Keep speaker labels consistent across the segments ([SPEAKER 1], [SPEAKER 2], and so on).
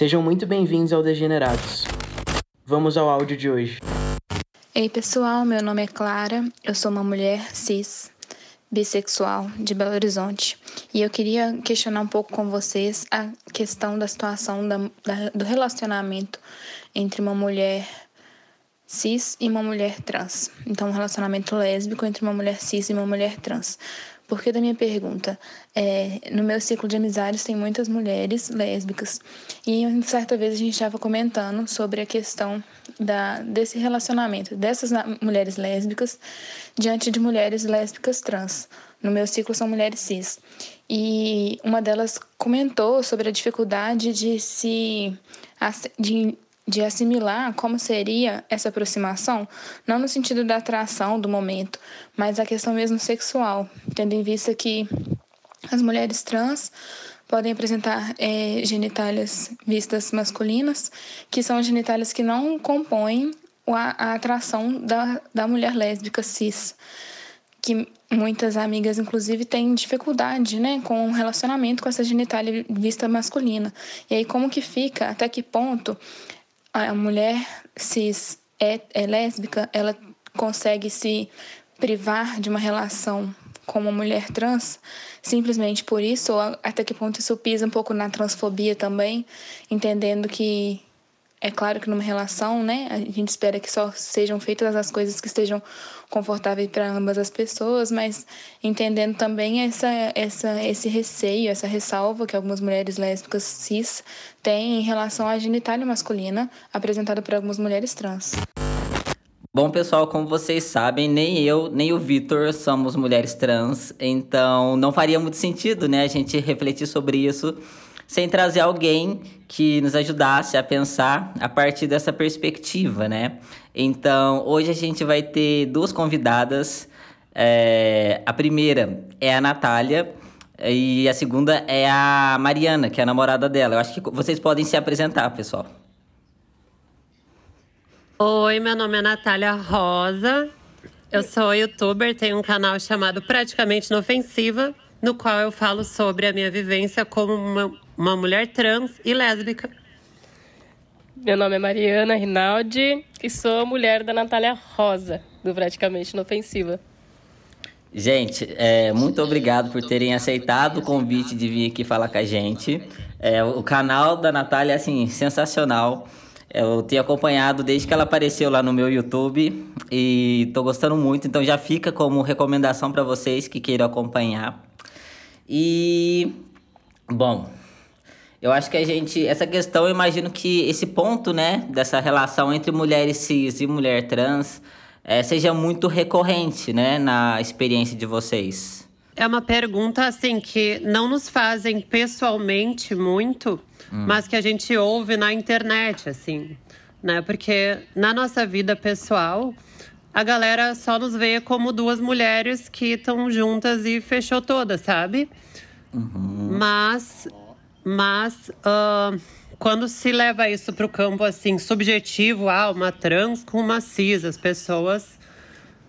[SPEAKER 1] Sejam muito bem-vindos ao Degenerados. Vamos ao áudio de hoje.
[SPEAKER 2] Ei pessoal, meu nome é Clara, eu sou uma mulher cis, bissexual de Belo Horizonte e eu queria questionar um pouco com vocês a questão da situação da, da, do relacionamento entre uma mulher cis e uma mulher trans. Então, um relacionamento lésbico entre uma mulher cis e uma mulher trans. Por que da minha pergunta? É, no meu ciclo de amizades tem muitas mulheres lésbicas e certa vez a gente estava comentando sobre a questão da, desse relacionamento dessas mulheres lésbicas diante de mulheres lésbicas trans. No meu ciclo são mulheres cis. E uma delas comentou sobre a dificuldade de se de de assimilar como seria essa aproximação, não no sentido da atração do momento, mas a questão mesmo sexual, tendo em vista que as mulheres trans podem apresentar é, genitálias vistas masculinas, que são genitálias que não compõem a, a atração da, da mulher lésbica cis que muitas amigas, inclusive, têm dificuldade, né, com o relacionamento com essa genitália vista masculina. E aí, como que fica, até que ponto a mulher cis é, é lésbica, ela consegue se privar de uma relação com uma mulher trans simplesmente por isso, ou até que ponto isso pisa um pouco na transfobia também, entendendo que é claro que numa relação, né, a gente espera que só sejam feitas as coisas que estejam confortáveis para ambas as pessoas, mas entendendo também essa, essa, esse receio, essa ressalva que algumas mulheres lésbicas cis têm em relação à genitália masculina apresentada por algumas mulheres trans.
[SPEAKER 3] Bom, pessoal, como vocês sabem, nem eu, nem o Vitor somos mulheres trans, então não faria muito sentido, né, a gente refletir sobre isso sem trazer alguém que nos ajudasse a pensar a partir dessa perspectiva, né? Então, hoje a gente vai ter duas convidadas. É, a primeira é a Natália e a segunda é a Mariana, que é a namorada dela. Eu acho que vocês podem se apresentar, pessoal.
[SPEAKER 4] Oi, meu nome é Natália Rosa. Eu sou youtuber, tenho um canal chamado Praticamente Inofensiva, no qual eu falo sobre a minha vivência como uma uma mulher trans e lésbica.
[SPEAKER 5] Meu nome é Mariana Rinaldi e sou mulher da Natália Rosa, do Praticamente Inofensiva.
[SPEAKER 3] Gente, é, muito obrigado por terem aceitado o convite de vir aqui falar com a gente. É, o canal da Natália é assim, sensacional. Eu tenho acompanhado desde que ela apareceu lá no meu YouTube e estou gostando muito, então já fica como recomendação para vocês que queiram acompanhar. E, bom, eu acho que a gente. Essa questão, eu imagino que esse ponto, né, dessa relação entre mulheres cis e mulher trans é, seja muito recorrente, né, na experiência de vocês.
[SPEAKER 4] É uma pergunta, assim, que não nos fazem pessoalmente muito, hum. mas que a gente ouve na internet, assim, né? Porque na nossa vida pessoal, a galera só nos vê como duas mulheres que estão juntas e fechou toda, sabe? Uhum. Mas mas uh, quando se leva isso para o campo assim subjetivo, ah, uma trans com uma cis, as pessoas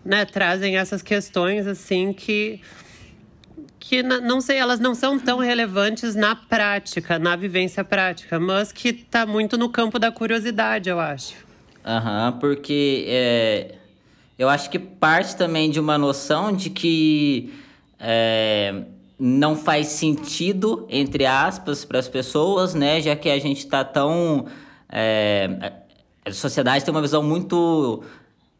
[SPEAKER 4] né, trazem essas questões assim que que não sei, elas não são tão relevantes na prática, na vivência prática, mas que está muito no campo da curiosidade, eu acho.
[SPEAKER 3] Aham, uhum, porque é, eu acho que parte também de uma noção de que é, não faz sentido, entre aspas, para as pessoas, né? Já que a gente está tão. É, a sociedade tem uma visão muito.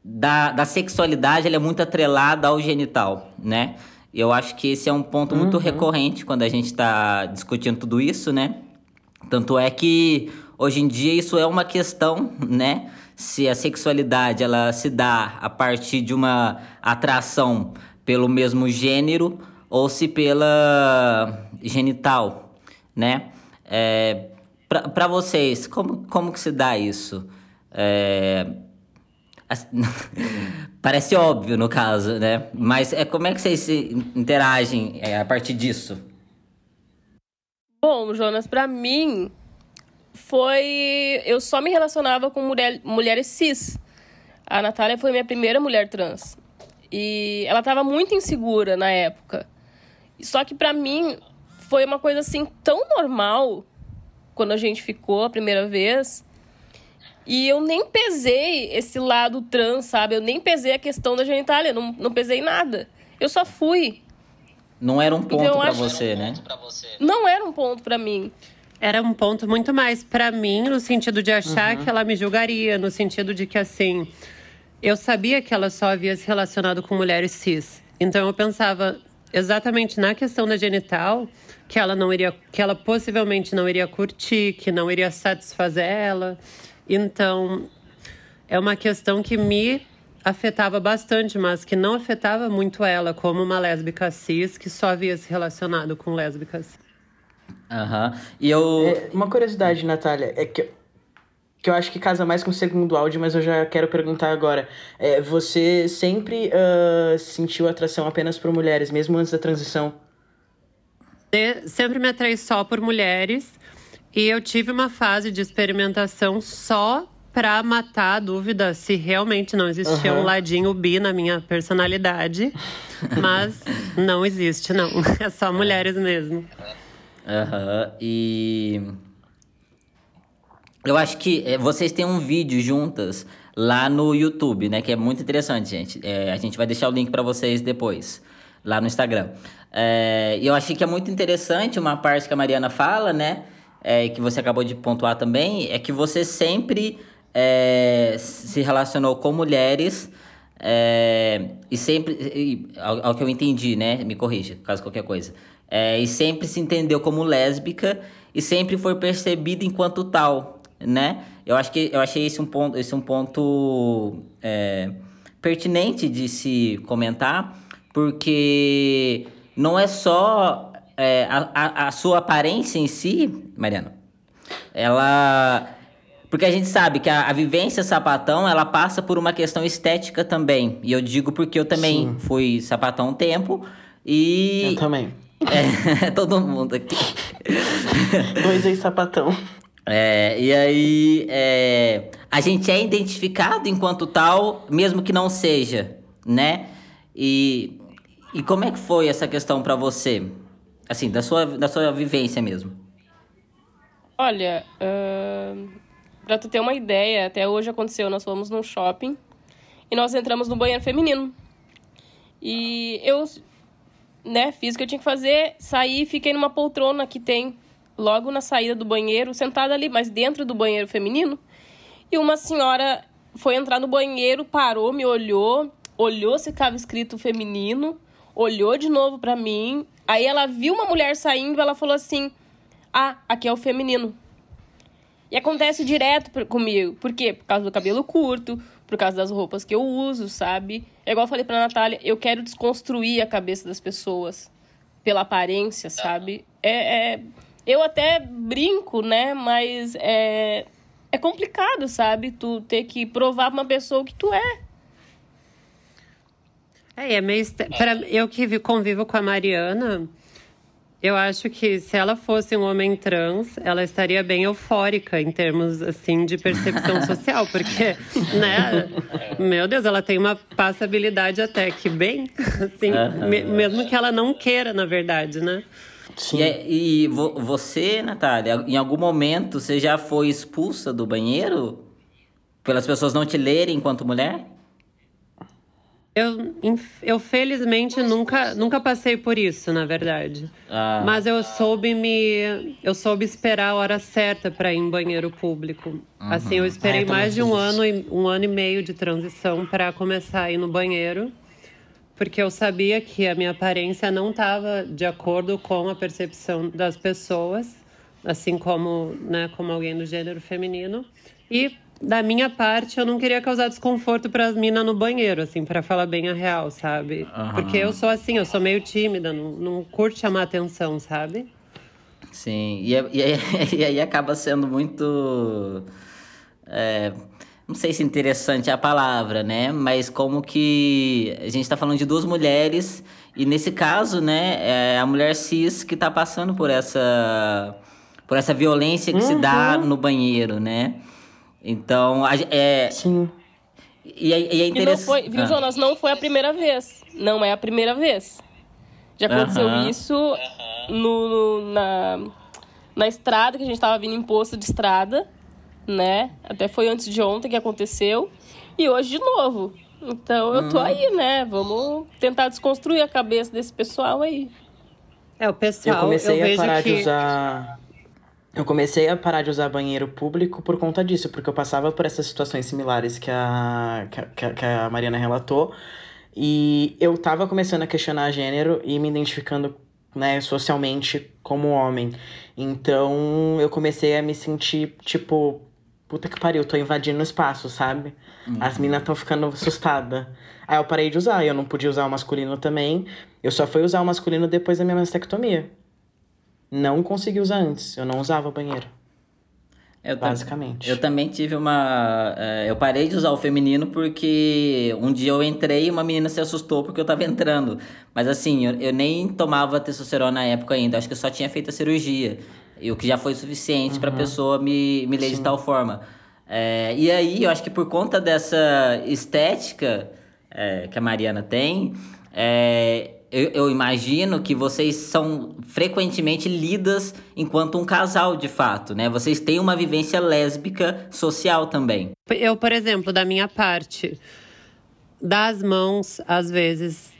[SPEAKER 3] Da, da sexualidade, ela é muito atrelada ao genital, né? Eu acho que esse é um ponto muito uhum. recorrente quando a gente está discutindo tudo isso, né? Tanto é que hoje em dia isso é uma questão, né? Se a sexualidade ela se dá a partir de uma atração pelo mesmo gênero ou se pela genital, né? É, para vocês, como, como que se dá isso? É, parece óbvio no caso, né? Mas é, como é que vocês interagem é, a partir disso?
[SPEAKER 5] Bom, Jonas, para mim foi. Eu só me relacionava com mulher, mulheres cis. A Natália foi minha primeira mulher trans. E ela estava muito insegura na época. Só que para mim foi uma coisa assim tão normal quando a gente ficou a primeira vez. E eu nem pesei esse lado trans, sabe? Eu nem pesei a questão da genitália, não, não pesei nada. Eu só fui.
[SPEAKER 3] Não era um ponto
[SPEAKER 5] Então, eu
[SPEAKER 3] pra
[SPEAKER 5] acho-
[SPEAKER 3] você, né?
[SPEAKER 5] Não era um ponto pra mim.
[SPEAKER 4] Era um ponto muito mais pra mim, no sentido de achar que ela me julgaria, no sentido de que, assim, eu sabia que ela só havia se relacionado com mulheres cis. Então eu pensava exatamente na questão da genital, que ela não iria, que ela possivelmente não iria curtir, que não iria satisfazer ela. Então, é uma questão que me afetava bastante, mas que não afetava muito ela, como uma lésbica cis que só havia se relacionado com lésbicas.
[SPEAKER 3] Aham. E eu.
[SPEAKER 1] É, uma curiosidade, Natália, é que, que eu acho que casa mais com o segundo áudio, mas eu já quero perguntar agora. É, você sempre ah, sentiu atração apenas por mulheres, mesmo antes da transição?
[SPEAKER 4] De- sempre me atraí só por mulheres e eu tive uma fase de experimentação só pra matar a dúvida se realmente não existia
[SPEAKER 1] Aham.
[SPEAKER 4] um ladinho bi na minha personalidade, mas não existe não, é só mulheres mesmo.
[SPEAKER 3] Aham. E. Eu acho que é, vocês têm um vídeo juntas lá no YouTube, né? Que é muito interessante, gente. É, a gente vai deixar o link pra vocês depois, lá no Instagram. É, eu achei que é muito interessante uma parte que a Mariana fala, né? É, que você acabou de pontuar também, é que você sempre se relacionou com mulheres e sempre, e, ao, ao que eu entendi, né? Me corrija, caso qualquer coisa. E sempre se entendeu como lésbica e sempre foi percebida enquanto tal, né? Eu acho que eu achei esse um ponto, esse um ponto é, pertinente de se comentar, porque não é só é, a, a, sua aparência em si, Mariana, ela porque a gente sabe que a, a vivência sapatão, ela passa por uma questão estética também. E eu digo porque eu também fui sapatão um tempo e
[SPEAKER 1] Eu também.
[SPEAKER 3] é, todo mundo aqui.
[SPEAKER 1] Dois ex-sapatão.
[SPEAKER 3] É, e aí, é, a gente é identificado enquanto tal, mesmo que não seja, né? E, e como é que foi essa questão pra você? Assim, da sua, da sua vivência mesmo.
[SPEAKER 5] Olha, ahn, pra tu ter uma ideia, até hoje aconteceu, nós fomos num shopping e nós entramos no banheiro feminino. E eu, né, fiz o que eu tinha que fazer, saí e fiquei numa poltrona que tem logo na saída do banheiro, sentada ali, mas dentro do banheiro feminino. E uma senhora foi entrar no banheiro, parou, me olhou, olhou se estava escrito feminino, olhou de novo pra mim. Aí ela viu uma mulher saindo, ela falou assim: "Ah, aqui é o feminino". E acontece direto comigo. Por quê? Por causa do cabelo curto, por causa das roupas que eu uso, sabe? É igual eu falei pra Natália, eu quero desconstruir a cabeça das pessoas pela aparência, sabe? É, é- eu até brinco, né? Mas é, é complicado, sabe? Tu ter que provar pra uma pessoa o que tu é.
[SPEAKER 4] É, e é meio. Pra, eu que vi- convivo com a Mariana, eu acho que se ela fosse um homem trans, ela estaria bem eufórica em termos assim de percepção social, porque, né? Meu Deus, ela tem uma passabilidade até que bem, assim, mesmo que ela não queira, na verdade, né?
[SPEAKER 1] Sim.
[SPEAKER 3] E, é- e vo- você, Natália, em algum momento você já foi expulsa do banheiro? Pelas pessoas não te lerem enquanto mulher?
[SPEAKER 4] Eu, eu felizmente nunca, nunca passei por isso, na verdade.
[SPEAKER 3] Ah.
[SPEAKER 4] Mas eu soube me. Eu soube esperar a hora certa para ir em banheiro público. Assim, eu esperei
[SPEAKER 1] Ah, eu também
[SPEAKER 4] mais de um ano, e- um ano e meio de transição para começar a ir no banheiro. Porque eu sabia que a minha aparência não estava de acordo com a percepção das pessoas, assim como, né, como alguém do gênero feminino. E da minha parte, eu não queria causar desconforto para as minas no banheiro, assim, para falar bem a real, sabe?
[SPEAKER 3] Aham.
[SPEAKER 4] Porque eu sou assim, eu sou meio tímida, não, não curto chamar atenção, sabe?
[SPEAKER 3] Sim, e, é- e, aí- e aí acaba sendo muito. é, não sei se interessante é a palavra, né? Mas como que a gente tá falando de duas mulheres, e nesse caso, né, é a mulher cis que tá passando por essa. por essa violência que se dá no banheiro, né? Então, a, é,
[SPEAKER 1] Sim.
[SPEAKER 3] e, é- e é
[SPEAKER 5] não
[SPEAKER 3] interessante.
[SPEAKER 5] foi, viu, Jonas? Não foi a primeira vez. Não é a primeira vez. Já aconteceu
[SPEAKER 3] Aham.
[SPEAKER 5] isso no, no- na, na estrada, que a gente tava vindo em posto de estrada, né? Até foi antes de ontem que aconteceu. E hoje de novo. Então eu tô
[SPEAKER 3] Hum.
[SPEAKER 5] aí, né? Vamos tentar desconstruir a cabeça desse pessoal aí.
[SPEAKER 4] É, o pessoal,
[SPEAKER 1] Eu comecei a
[SPEAKER 4] vejo
[SPEAKER 1] parar
[SPEAKER 4] que...
[SPEAKER 1] de usar. Eu comecei a parar de usar banheiro público por conta disso, porque eu passava por essas situações similares que a, que a- que a, que a Mariana relatou. E eu tava começando a questionar gênero e me identificando, né, socialmente como homem. Então eu comecei a me sentir, tipo, puta que pariu, tô invadindo o espaço, sabe? As minas tão ficando assustadas. Aí eu parei de usar, eu não podia usar o masculino também. Eu só fui usar o masculino depois da minha mastectomia. Não consegui usar antes, eu não usava banheiro.
[SPEAKER 3] Eu tam-
[SPEAKER 1] Basicamente.
[SPEAKER 3] Eu também tive uma. eh, eu parei de usar o feminino porque um dia eu entrei e uma menina se assustou porque eu tava entrando. Mas assim, eu, eu nem tomava testosterona na época ainda. Acho que eu só tinha feito a cirurgia. E o que já foi suficiente pra pessoa me, me ler de tal forma. Eh, e aí, eu acho que por conta dessa estética eh, que a Mariana tem, eh, eu, eu imagino que vocês são frequentemente lidas enquanto um casal, de fato, né? Vocês têm uma vivência lésbica social também.
[SPEAKER 4] Eu, por exemplo, da minha parte, das mãos, às vezes,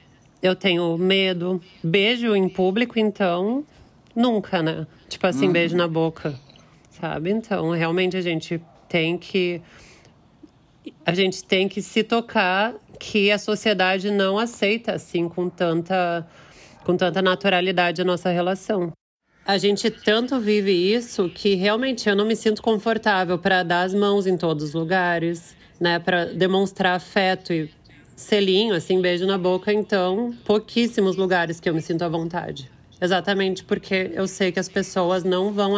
[SPEAKER 4] eu tenho medo. Beijo em público, então, nunca, né? Tipo assim, beijo na boca, sabe? Então, realmente a gente tem que. A gente tem que se tocar que a sociedade não aceita assim com tanta, com tanta naturalidade a nossa relação. A gente tanto vive isso que realmente eu não me sinto confortável para dar as mãos em todos os lugares, né, para demonstrar afeto e selinho, assim, beijo na boca, então, pouquíssimos lugares que eu me sinto à vontade. Exatamente porque eu sei que as pessoas não vão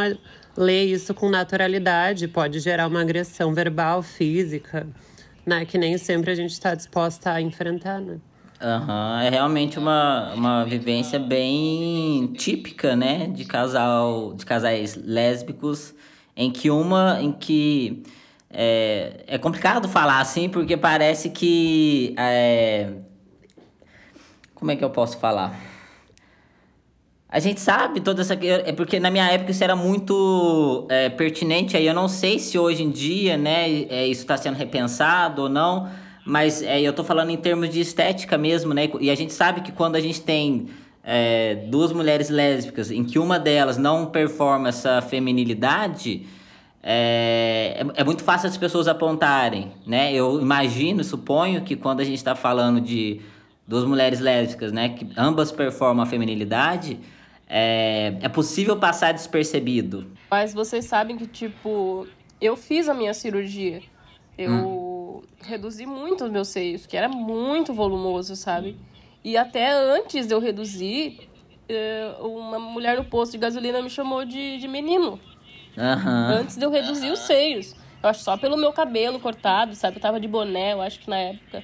[SPEAKER 4] ler isso com naturalidade, pode gerar uma agressão verbal, física, né, que nem sempre a gente está disposta a enfrentar, né?
[SPEAKER 3] Aham, é realmente uma, uma vivência bem típica, né? De casal, de casais lésbicos, em que uma, em que é, é complicado falar assim, porque parece que é, como é que eu posso falar? A gente sabe toda essa. É porque na minha época isso era muito é, pertinente, aí eu não sei se hoje em dia, né, é, isso está sendo repensado ou não, mas é, eu tô falando em termos de estética mesmo, né? E a gente sabe que quando a gente tem é, duas mulheres lésbicas em que uma delas não performa essa feminilidade, é, é, é muito fácil as pessoas apontarem, né? Eu imagino, suponho que quando a gente está falando de duas mulheres lésbicas, né, que ambas performam a feminilidade, é, é possível passar despercebido.
[SPEAKER 5] Mas vocês sabem que, tipo, eu fiz a minha cirurgia. Eu reduzi muito os meus seios, que era muito volumoso, sabe? E até antes de eu reduzir, eh, uma mulher no posto de gasolina me chamou de, de menino.
[SPEAKER 3] Aham.
[SPEAKER 5] Antes de eu reduzir os seios. Eu acho só pelo meu cabelo cortado, sabe? Eu tava de boné, eu acho que na época.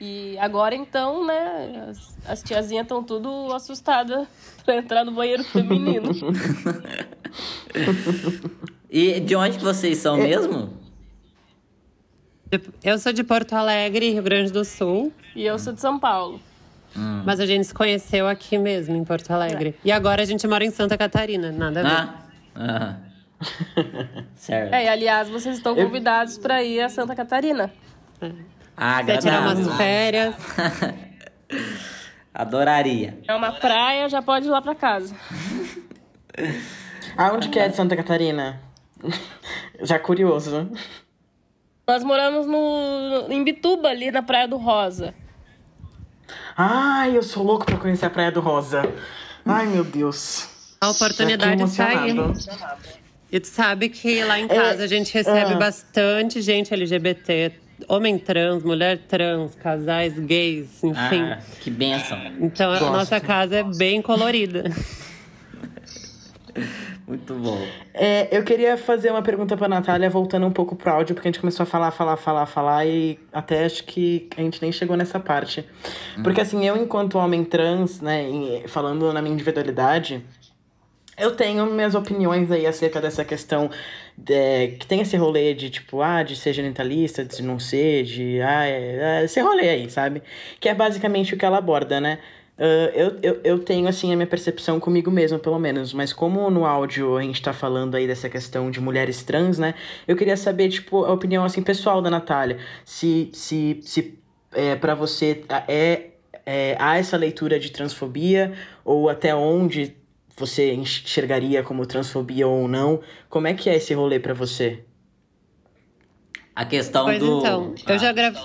[SPEAKER 5] E agora então, né? As, as tiazinhas estão tudo assustadas pra entrar no banheiro feminino.
[SPEAKER 3] E de onde que vocês são mesmo?
[SPEAKER 4] Eu sou de Porto Alegre, Rio Grande do Sul.
[SPEAKER 5] e eu sou de São Paulo.
[SPEAKER 4] Mas a gente se conheceu aqui mesmo, em Porto Alegre. E agora a gente mora em Santa Catarina, nada a ver.
[SPEAKER 3] Ah, aham. certo.
[SPEAKER 5] É, e aliás, vocês estão convidados pra ir a Santa Catarina.
[SPEAKER 3] Ah,
[SPEAKER 4] Quer tirar
[SPEAKER 3] agradável.
[SPEAKER 4] umas férias.
[SPEAKER 3] Adoraria.
[SPEAKER 5] É uma praia, já pode ir lá pra casa.
[SPEAKER 1] Aonde que é de Santa Catarina? Já curioso.
[SPEAKER 5] Nós moramos no, em Bituba, ali na Praia do Rosa.
[SPEAKER 1] Ai, eu sou louco pra conhecer a Praia do Rosa. Ai, meu Deus.
[SPEAKER 4] A oportunidade está aí. E tu sabe que lá em casa a gente recebe
[SPEAKER 1] ah.
[SPEAKER 4] bastante gente LGBT. Homem trans, mulher trans, casais gays, enfim.
[SPEAKER 3] Ah, que benção.
[SPEAKER 4] Então a
[SPEAKER 1] Gosto.
[SPEAKER 4] nossa casa é bem colorida.
[SPEAKER 3] Muito bom.
[SPEAKER 1] É, eu queria fazer uma pergunta pra Natália, voltando um pouco pro áudio, porque a gente começou a falar, falar, falar, falar, e até acho que a gente nem chegou nessa parte. Porque assim, eu enquanto homem trans, né, falando na minha individualidade, eu tenho minhas opiniões aí acerca dessa questão de- que tem esse rolê de tipo, ah, de ser genitalista, de não ser, de ah, é, é, esse rolê aí, sabe? Que é basicamente o que ela aborda, né? Uh, eu, eu, eu tenho, assim, a minha percepção comigo mesmo, pelo menos. Mas como no áudio a gente tá falando aí dessa questão de mulheres trans, né? Eu queria saber, tipo, a opinião, assim, pessoal da Natália. Se, se, se é, para você é, é, há essa leitura de transfobia ou até onde você enxergaria como transfobia ou não? Como é que é esse rolê para você?
[SPEAKER 3] A questão
[SPEAKER 4] pois
[SPEAKER 3] do...
[SPEAKER 4] então, eu já gravei...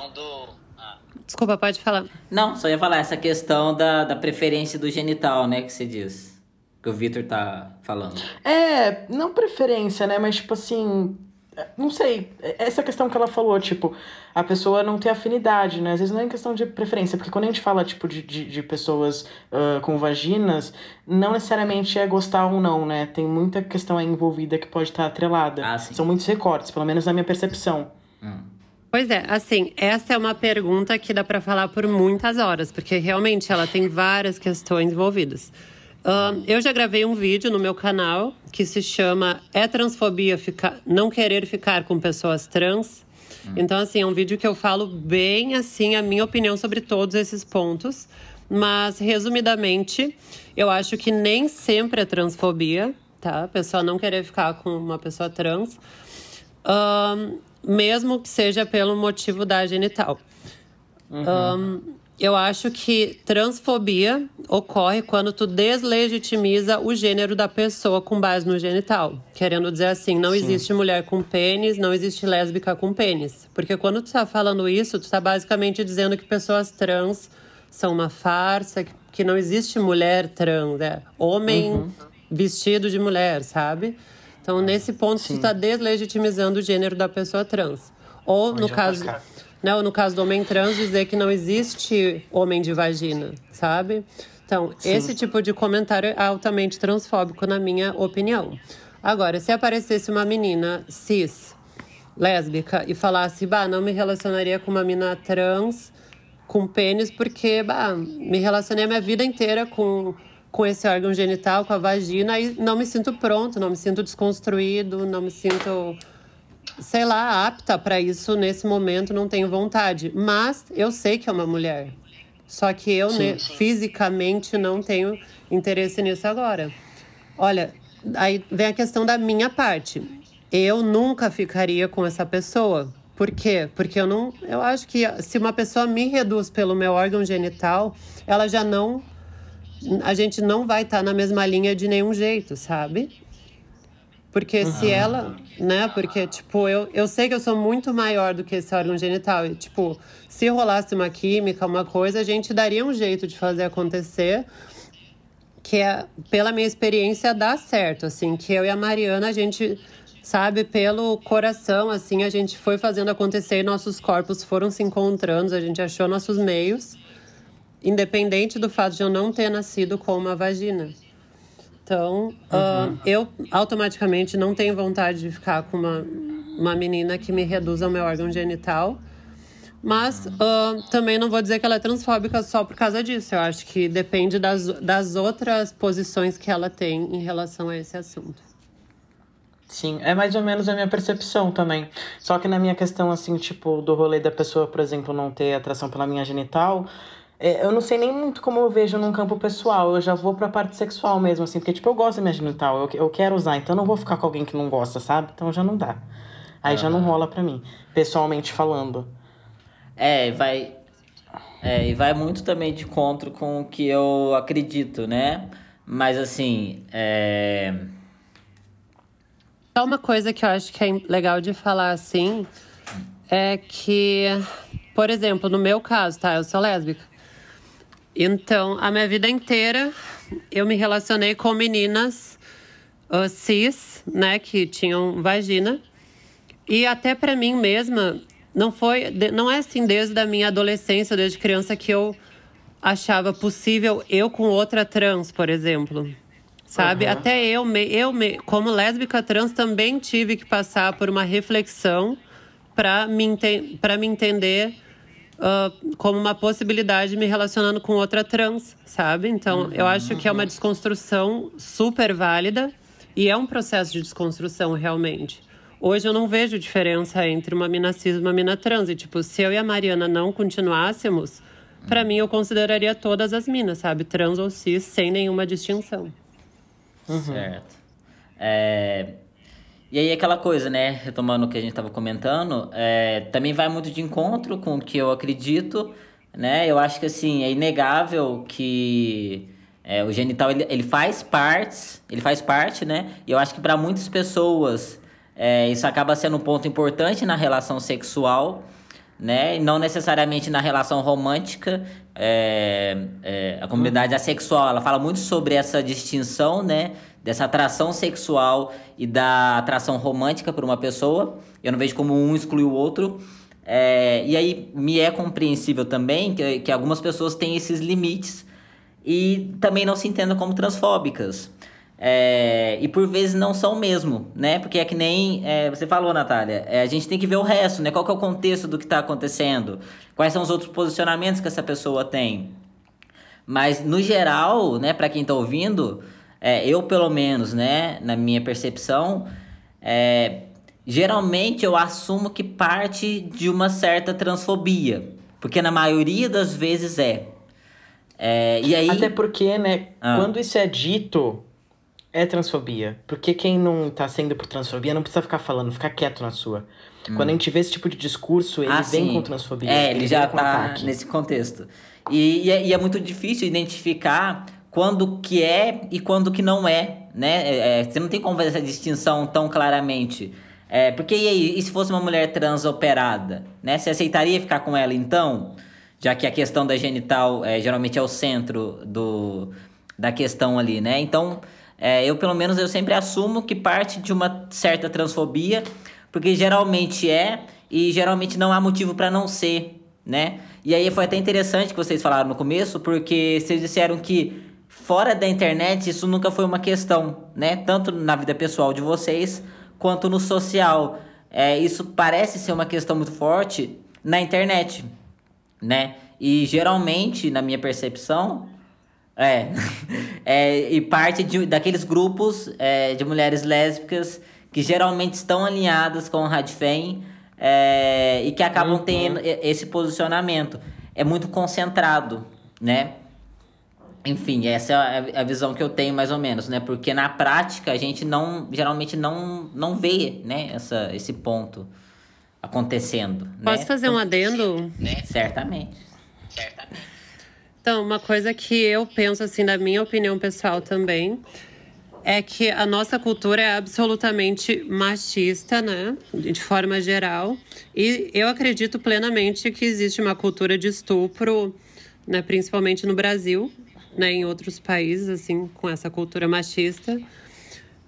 [SPEAKER 4] Desculpa, pode falar.
[SPEAKER 3] Não, só ia falar essa questão da, da preferência do genital, né, que você diz. Que o Victor tá falando.
[SPEAKER 1] É, não preferência, né, mas tipo assim, não sei, essa questão que ela falou, tipo, a pessoa não ter afinidade, né? Às vezes não é questão de preferência, porque quando a gente fala, tipo, de, de, de pessoas uh, com vaginas, não necessariamente é gostar ou não, né? Tem muita questão aí envolvida que pode estar atrelada.
[SPEAKER 3] Ah, sim.
[SPEAKER 1] São muitos recortes, pelo menos na minha percepção.
[SPEAKER 3] Hum.
[SPEAKER 4] Pois é, assim, essa é uma pergunta que dá para falar por muitas horas, porque realmente ela tem várias questões envolvidas. Eu já gravei um vídeo no meu canal que se chama É transfobia ficar, não querer ficar com pessoas trans? Então, assim, é um vídeo que eu falo bem assim a minha opinião sobre todos esses pontos. Mas, resumidamente, eu acho que nem sempre é transfobia, tá? A pessoa não querer ficar com uma pessoa trans. Um, mesmo que seja pelo motivo da genital.
[SPEAKER 1] Uhum.
[SPEAKER 4] Um, eu acho que transfobia ocorre quando tu deslegitimiza o gênero da pessoa com base no genital. Querendo dizer assim, não Sim. existe mulher com pênis, não existe lésbica com pênis. Porque quando tu tá falando isso, tu tá basicamente dizendo que pessoas trans são uma farsa, que não existe mulher trans, é homem uhum. vestido de mulher, sabe? Então, nesse ponto, Sim. tu tá deslegitimizando o gênero da pessoa trans. Ou, no caso, né, ou no caso do homem trans, dizer que não existe homem de vagina, sabe? Então, Sim. esse tipo de comentário é altamente transfóbico, na minha opinião. Agora, se aparecesse uma menina cis, lésbica, e falasse, bah, não me relacionaria com uma menina trans com pênis, porque, bah, me relacionei a minha vida inteira com com esse órgão genital, com a vagina, e não me sinto pronto, não me sinto desconstruído, não me sinto, sei lá, apta para isso nesse momento, não tenho vontade. Mas eu sei que é uma mulher. Só que eu né, fisicamente não tenho interesse nisso agora. Olha, aí vem a questão da minha parte. Eu nunca ficaria com essa pessoa. Por quê? Porque eu não. Eu acho que se uma pessoa me reduz pelo meu órgão genital, ela já não a gente não vai estar tá na mesma linha de nenhum jeito, sabe? Porque uhum. se ela, né? Porque, tipo, eu, eu sei que eu sou muito maior do que esse órgão genital. E, tipo, se rolasse uma química, uma coisa, a gente daria um jeito de fazer acontecer. Que é, pela minha experiência, dá certo. Assim, que eu e a Mariana, a gente, sabe, pelo coração, assim, a gente foi fazendo acontecer e nossos corpos foram se encontrando, a gente achou nossos meios independente do fato de eu não ter nascido com uma vagina. Então, uhum. uh, eu automaticamente não tenho vontade de ficar com uma, uma menina que me reduza o meu órgão genital. Mas uh, também não vou dizer que ela é transfóbica só por causa disso. Eu acho que depende das, das outras posições que ela tem em relação a esse assunto.
[SPEAKER 1] Sim, é mais ou menos a minha percepção também. Só que na minha questão, assim, tipo, do rolê da pessoa, por exemplo, não ter atração pela minha genital, eu não sei nem muito como eu vejo num campo pessoal. Eu já vou pra parte sexual mesmo, assim. Porque, tipo, eu gosto da minha genital. Eu, eu quero usar. Então, eu não vou ficar com alguém que não gosta, sabe? Então, já não dá. Aí já não rola pra mim. Pessoalmente falando.
[SPEAKER 3] É, vai... É, e vai muito também de encontro com o que eu acredito, né? Mas, assim, é...
[SPEAKER 4] Só uma coisa que eu acho que é legal de falar, assim... É que, por exemplo, no meu caso, tá? Eu sou lésbica. Então, a minha vida inteira eu me relacionei com meninas uh, cis, né, que tinham vagina. E até para mim mesma, não foi, não é assim desde a minha adolescência, desde criança que eu achava possível eu com outra trans, por exemplo. Sabe? Uhum. Até eu, eu como lésbica trans também tive que passar por uma reflexão para me, para me entender uh, como uma possibilidade me relacionando com outra trans, sabe? Então, uhum, eu acho que é uma desconstrução super válida e é um processo de desconstrução realmente. Hoje eu não vejo diferença entre uma mina cis e uma mina trans. E, tipo, se eu e a Mariana não continuássemos, Pra mim, eu consideraria todas as minas, sabe? Trans ou cis, sem nenhuma distinção.
[SPEAKER 3] Certo. É, E aí, aquela coisa, né? Retomando o que a gente estava comentando, é, também vai muito de encontro com o que eu acredito, né? Eu acho que, assim, é inegável que é, o genital, ele, ele faz partes, ele faz parte, né? E eu acho que para muitas pessoas é, isso acaba sendo um ponto importante na relação sexual, né? E não necessariamente na relação romântica. É, é, a comunidade assexual, ela fala muito sobre essa distinção, né? Dessa atração sexual e da atração romântica por uma pessoa. Eu não vejo como um exclui o outro. É, e aí me é compreensível também que, que algumas pessoas têm esses limites e também não se entendam como transfóbicas. É, e por vezes não são mesmo, né? Porque é que nem é, você falou, Natália, é, a gente tem que ver o resto, né? Qual é o contexto do que está acontecendo? Quais são os outros posicionamentos que essa pessoa tem? Mas, no geral, né, para quem tá ouvindo, é, eu pelo menos, né, na minha percepção, é, geralmente eu assumo que parte de uma certa transfobia. Porque na maioria das vezes é. É, e aí.
[SPEAKER 1] Até porque, né,
[SPEAKER 3] Ah.
[SPEAKER 1] quando isso é dito, é transfobia. Porque quem não tá sendo por transfobia não precisa ficar falando, ficar quieto na sua. Quando a gente vê esse tipo de discurso, ele
[SPEAKER 3] Ah,
[SPEAKER 1] vem
[SPEAKER 3] sim.
[SPEAKER 1] com transfobia.
[SPEAKER 3] É, ele já
[SPEAKER 1] vem com
[SPEAKER 3] tá
[SPEAKER 1] ataque.
[SPEAKER 3] nesse contexto. E, e, é, e é muito difícil identificar quando que é e quando que não é, né? É, é, você não tem como fazer essa distinção tão claramente. É, porque e aí, e se fosse uma mulher trans operada, né? Você aceitaria ficar com ela então? Já que a questão da genital é, geralmente é o centro do, da questão ali, né? Então, é, eu pelo menos eu sempre assumo que parte de uma certa transfobia, porque geralmente é e geralmente não há motivo para não ser, né? E aí foi até interessante que vocês falaram no começo, porque vocês disseram que fora da internet isso nunca foi uma questão, né? Tanto na vida pessoal de vocês quanto no social. É, isso parece ser uma questão muito forte na internet, né? E geralmente, na minha percepção, é, é e parte de, daqueles grupos é, de mulheres lésbicas que geralmente estão alinhadas com o Radfem é, e que acabam tendo e- esse posicionamento. É muito concentrado, né? Enfim, essa é a- a visão que eu tenho mais ou menos, né? Porque na prática a gente não, geralmente não, não vê, né? Essa, esse ponto acontecendo,
[SPEAKER 4] Posso
[SPEAKER 3] né?
[SPEAKER 4] fazer um adendo?
[SPEAKER 3] Certamente.
[SPEAKER 4] Então, uma coisa que eu penso, assim, da minha opinião pessoal também, é que a nossa cultura é absolutamente machista, né? De forma geral. E eu acredito plenamente que existe uma cultura de estupro, né? Principalmente no Brasil, né? Em outros países, assim, com essa cultura machista.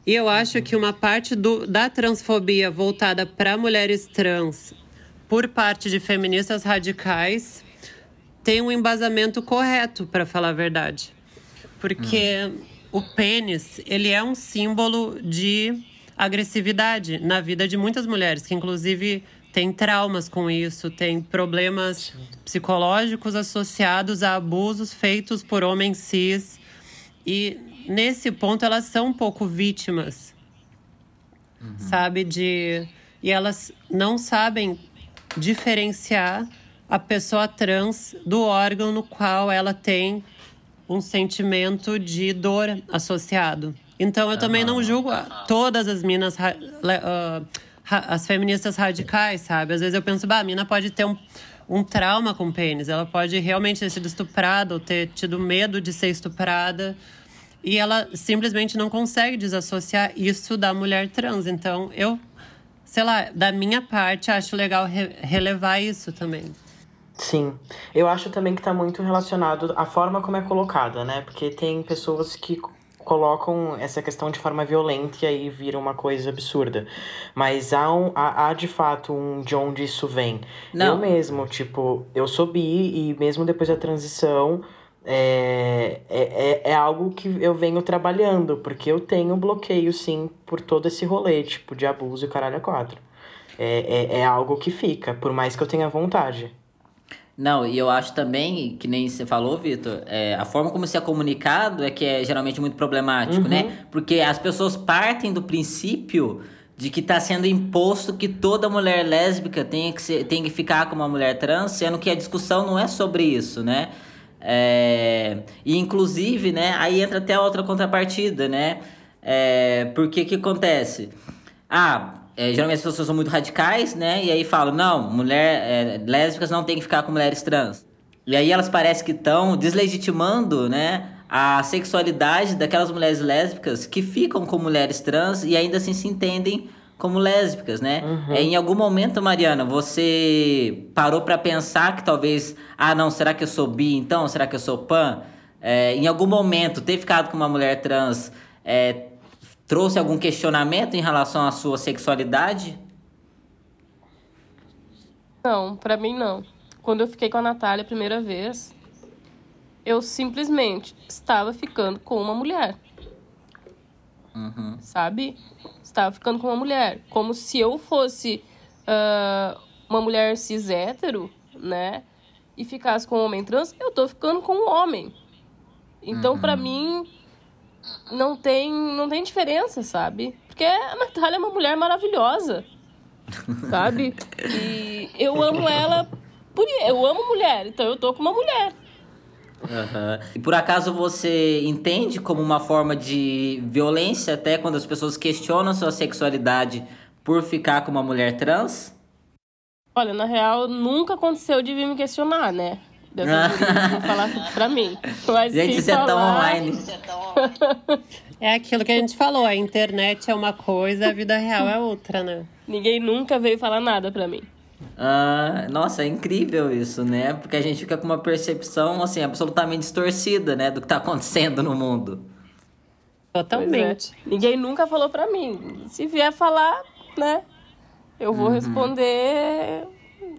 [SPEAKER 4] E eu acho que uma parte do, da transfobia voltada para mulheres trans por parte de feministas radicais tem um embasamento correto, para falar a verdade. Porque o pênis, ele é um símbolo de agressividade na vida de muitas mulheres, que inclusive têm traumas com isso, têm problemas psicológicos associados a abusos feitos por homens cis. E nesse ponto elas são um pouco vítimas, sabe? De e elas não sabem diferenciar a pessoa trans do órgão no qual ela tem um sentimento de dor associado. Então eu também não julgo todas as minas ra- as feministas radicais, sabe? Às vezes eu penso, bah, a mina pode ter um, um trauma com pênis, ela pode realmente ter sido estuprada ou ter tido medo de ser estuprada. E ela simplesmente não consegue desassociar isso da mulher trans. Então, eu, sei lá, da minha parte, acho legal re- relevar isso também.
[SPEAKER 1] Sim. Eu acho também que tá muito relacionado à forma como é colocada, né? Porque tem pessoas que colocam essa questão de forma violenta e aí vira uma coisa absurda. Mas há, um, há, há de fato um de onde isso vem.
[SPEAKER 3] Não.
[SPEAKER 1] Eu mesmo, tipo, eu sou bi e mesmo depois da transição. É, é, é, é algo que eu venho trabalhando, porque eu tenho bloqueio, sim, por todo esse rolê, tipo, de abuso e caralho a quatro. É, é, é algo que fica, por mais que eu tenha vontade.
[SPEAKER 3] Não, e eu acho também, que nem você falou, Vitor, é, a forma como se é comunicado é que é geralmente muito problemático, né? Porque as pessoas partem do princípio de que está sendo imposto que toda mulher lésbica tem que, ser, tem que ficar com uma mulher trans, sendo que a discussão não é sobre isso, né? É, e inclusive, né, aí entra até outra contrapartida, né? É, porque o que acontece? Ah, é, geralmente as pessoas são muito radicais, né? E aí falam, não, mulher, é, lésbicas não tem que ficar com mulheres trans. E aí elas parecem que estão deslegitimando, né? A sexualidade daquelas mulheres lésbicas que ficam com mulheres trans e ainda assim se entendem como lésbicas, né? Uhum. É, em algum momento, Mariana, você parou para pensar que talvez, ah, não, será que eu sou bi então? Será que eu sou pan? É, em algum momento, ter ficado com uma mulher trans é, trouxe algum questionamento em relação à sua sexualidade?
[SPEAKER 5] Não, para mim não. Quando eu fiquei com a Natália a primeira vez, eu simplesmente estava ficando com uma mulher.
[SPEAKER 3] Uhum.
[SPEAKER 5] Sabe? Estava ficando com uma mulher. Como se eu fosse uh, uma mulher cis hétero, né? E ficasse com um homem trans, eu tô ficando com um homem. Então, uhum. para mim, não tem, não tem diferença, sabe? Porque a Natália é uma mulher maravilhosa, sabe? E eu amo ela por eu amo mulher, então eu tô com uma mulher.
[SPEAKER 3] Uhum. E por acaso você entende como uma forma de violência até quando as pessoas questionam sua sexualidade por ficar com uma mulher trans?
[SPEAKER 5] Olha, na real, nunca aconteceu de vir me questionar, né? Dessa vez falar pra mim.
[SPEAKER 3] Mas gente, falar... é tão online.
[SPEAKER 4] É aquilo que a gente falou, a internet é uma coisa, a vida real é outra, né?
[SPEAKER 5] Ninguém nunca veio falar nada pra mim.
[SPEAKER 3] Ah, nossa, é incrível isso, né? Porque a gente fica com uma percepção, assim, absolutamente distorcida, né? Do que tá acontecendo no mundo.
[SPEAKER 4] Totalmente.
[SPEAKER 5] É. Ninguém nunca falou pra mim. Se vier falar, né? Eu vou uhum. responder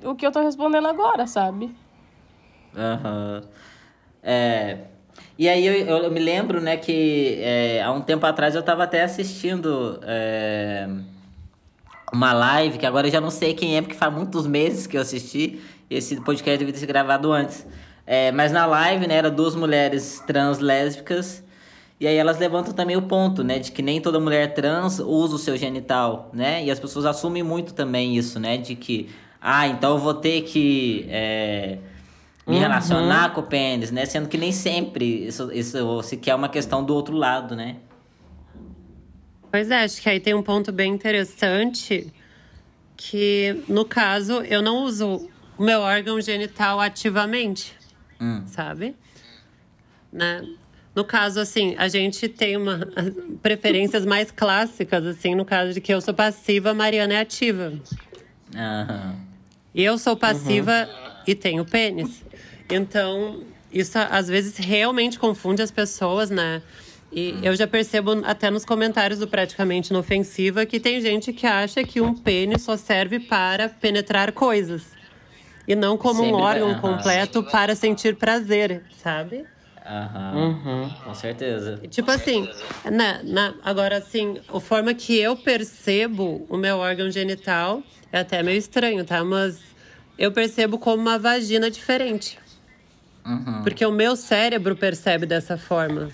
[SPEAKER 5] o que eu tô respondendo agora, sabe?
[SPEAKER 3] Aham. Uhum. É... E aí eu, eu, me lembro, né, que é, há um tempo atrás eu tava até assistindo... É uma live, que agora eu já não sei quem é, porque faz muitos meses que eu assisti. Esse podcast devia ter sido gravado antes. É, mas na live, né, eram duas mulheres trans lésbicas. E aí elas levantam também o ponto, né, de que nem toda mulher trans usa o seu genital, né? E as pessoas assumem muito também isso, né, de que, ah, então eu vou ter que é, me uhum. relacionar com o pênis, né? Sendo que nem sempre isso, isso sequer é uma questão do outro lado, né?
[SPEAKER 4] Pois é, acho que aí tem um ponto bem interessante que, no caso, eu não uso o meu órgão genital ativamente,
[SPEAKER 3] hum.
[SPEAKER 4] sabe? Né? No caso, assim, a gente tem uma preferências mais clássicas, assim, no caso de que eu sou passiva, a Mariana é ativa.
[SPEAKER 3] Uhum.
[SPEAKER 4] E eu sou passiva uhum. e tenho pênis. Então, isso às vezes realmente confunde as pessoas, né? E eu já percebo até nos comentários do Praticamente Inofensiva que tem gente que acha que um pênis só serve para penetrar coisas. E não como Sempre, um órgão uh -huh. completo para sentir prazer, sabe?
[SPEAKER 3] Aham, uhum. com certeza.
[SPEAKER 4] Tipo assim, na, na, agora assim, a forma que eu percebo o meu órgão genital é até meio estranho, tá? Mas eu percebo como uma vagina diferente.
[SPEAKER 3] Uhum.
[SPEAKER 4] Porque o meu cérebro percebe dessa forma.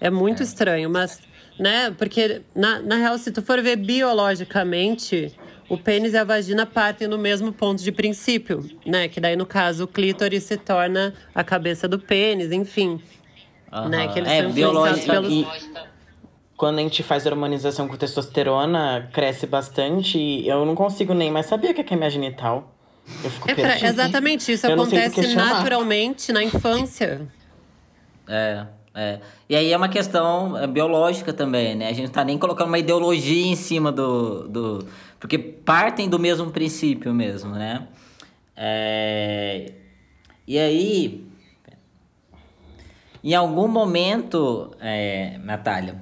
[SPEAKER 4] É muito é. estranho, mas, né? Porque, na, na real, se tu for ver biologicamente, o pênis e a vagina partem no mesmo ponto de princípio, né? Que daí, no caso, o clítoris se torna a cabeça do pênis, enfim.
[SPEAKER 3] Uhum. Né? Que eles é, são influenciados pelos... E
[SPEAKER 1] quando a gente faz hormonização com testosterona, cresce bastante e eu não consigo nem mais saber o que é minha genital. Eu fico
[SPEAKER 4] é pra, exatamente, isso eu acontece naturalmente na infância.
[SPEAKER 3] É. É. E aí é uma questão é, biológica também, né? A gente não tá nem colocando uma ideologia em cima do. do porque partem do mesmo princípio mesmo, né? É, e aí. Em algum momento, é, Natália,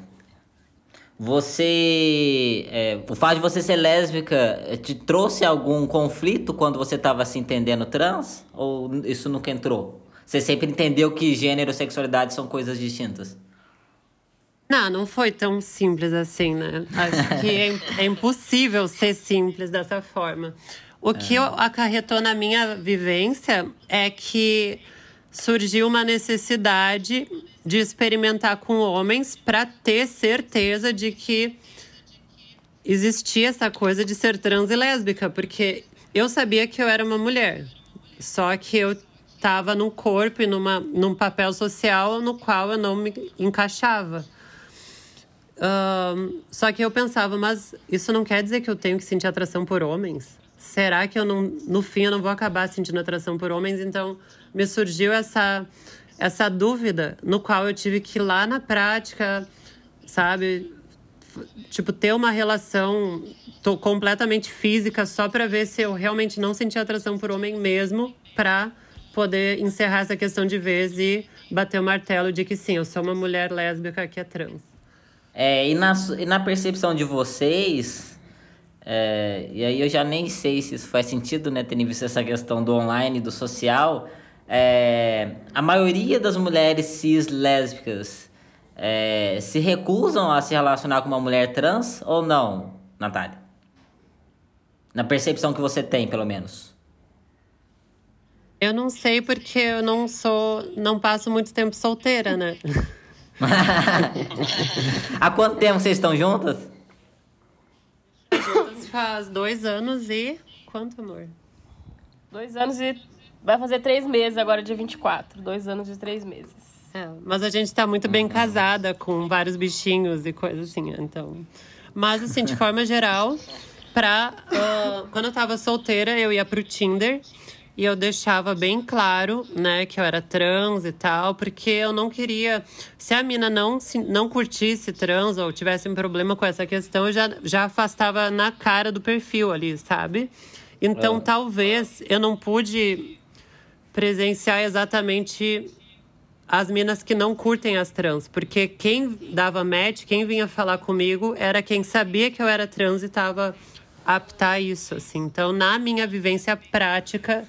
[SPEAKER 3] você. É, o fato de você ser lésbica é, te trouxe algum conflito quando você estava se entendendo trans? Ou isso nunca entrou? Você sempre entendeu que gênero e sexualidade são coisas distintas?
[SPEAKER 4] Não, não foi tão simples assim, né? Acho que é, é impossível ser simples dessa forma. O é. que acarretou na minha vivência é que surgiu uma necessidade de experimentar com homens para ter certeza de que existia essa coisa de ser trans e lésbica, porque eu sabia que eu era uma mulher, só que eu estava num corpo e numa, num papel social no qual eu não me encaixava. Um, só que eu pensava, mas isso não quer dizer que eu tenho que sentir atração por homens? Será que eu não, no fim, eu não vou acabar sentindo atração por homens? Então, me surgiu essa, essa dúvida, no qual eu tive que ir lá na prática, sabe? Tipo, ter uma relação tô completamente física só para ver se eu realmente não sentia atração por homem mesmo, para poder encerrar essa questão de vez e bater o martelo de que sim, eu sou uma mulher lésbica que é trans.
[SPEAKER 3] É, e, na, e na percepção de vocês, é, e aí eu já nem sei se isso faz sentido, né, tendo visto essa questão do online, do social, é, a maioria das mulheres cis lésbicas é, se recusam a se relacionar com uma mulher trans ou não, Natália? Na percepção que você tem, pelo menos.
[SPEAKER 4] Eu não sei porque eu não sou, não passo muito tempo solteira, né?
[SPEAKER 3] Há quanto tempo vocês estão juntas?
[SPEAKER 4] Juntas faz dois anos e. Quanto, amor?
[SPEAKER 5] Dois anos e. Vai fazer três meses agora, dia 24. Dois anos e três meses.
[SPEAKER 4] É, mas a gente tá muito bem casada, com vários bichinhos e coisas assim, então. Mas, assim, de forma geral, pra. Uh, quando eu tava solteira, eu ia pro Tinder. E eu deixava bem claro, né, que eu era trans e tal, porque eu não queria. Se a mina não, se, não curtisse trans ou tivesse um problema com essa questão, eu já, já afastava na cara do perfil ali, sabe? Então, é. talvez eu não pude presenciar exatamente as minas que não curtem as trans, porque quem dava match, quem vinha falar comigo, era quem sabia que eu era trans e estava apta a isso, assim. Então, na minha vivência prática,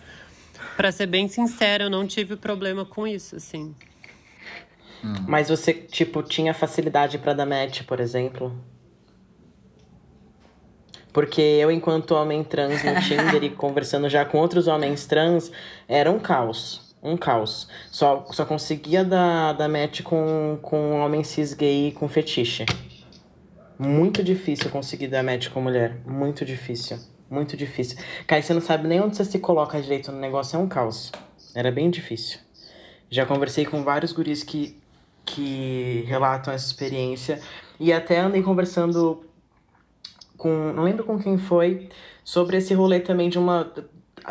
[SPEAKER 4] para ser bem sincera, eu não tive problema com isso, assim.
[SPEAKER 1] Mas você, tipo, tinha facilidade para dar match, por exemplo? Porque eu, enquanto homem trans no Tinder e conversando já com outros homens trans, era um caos. Um caos. Só, só conseguia dar, dar match com, com homem cis gay com fetiche. Muito difícil conseguir dar match com mulher. Muito difícil. Muito difícil. Kai, você não sabe nem onde você se coloca direito no negócio, é um caos. Era bem difícil. Já conversei com vários guris que, que relatam essa experiência. E até andei conversando com. Não lembro com quem foi. Sobre esse rolê também de uma.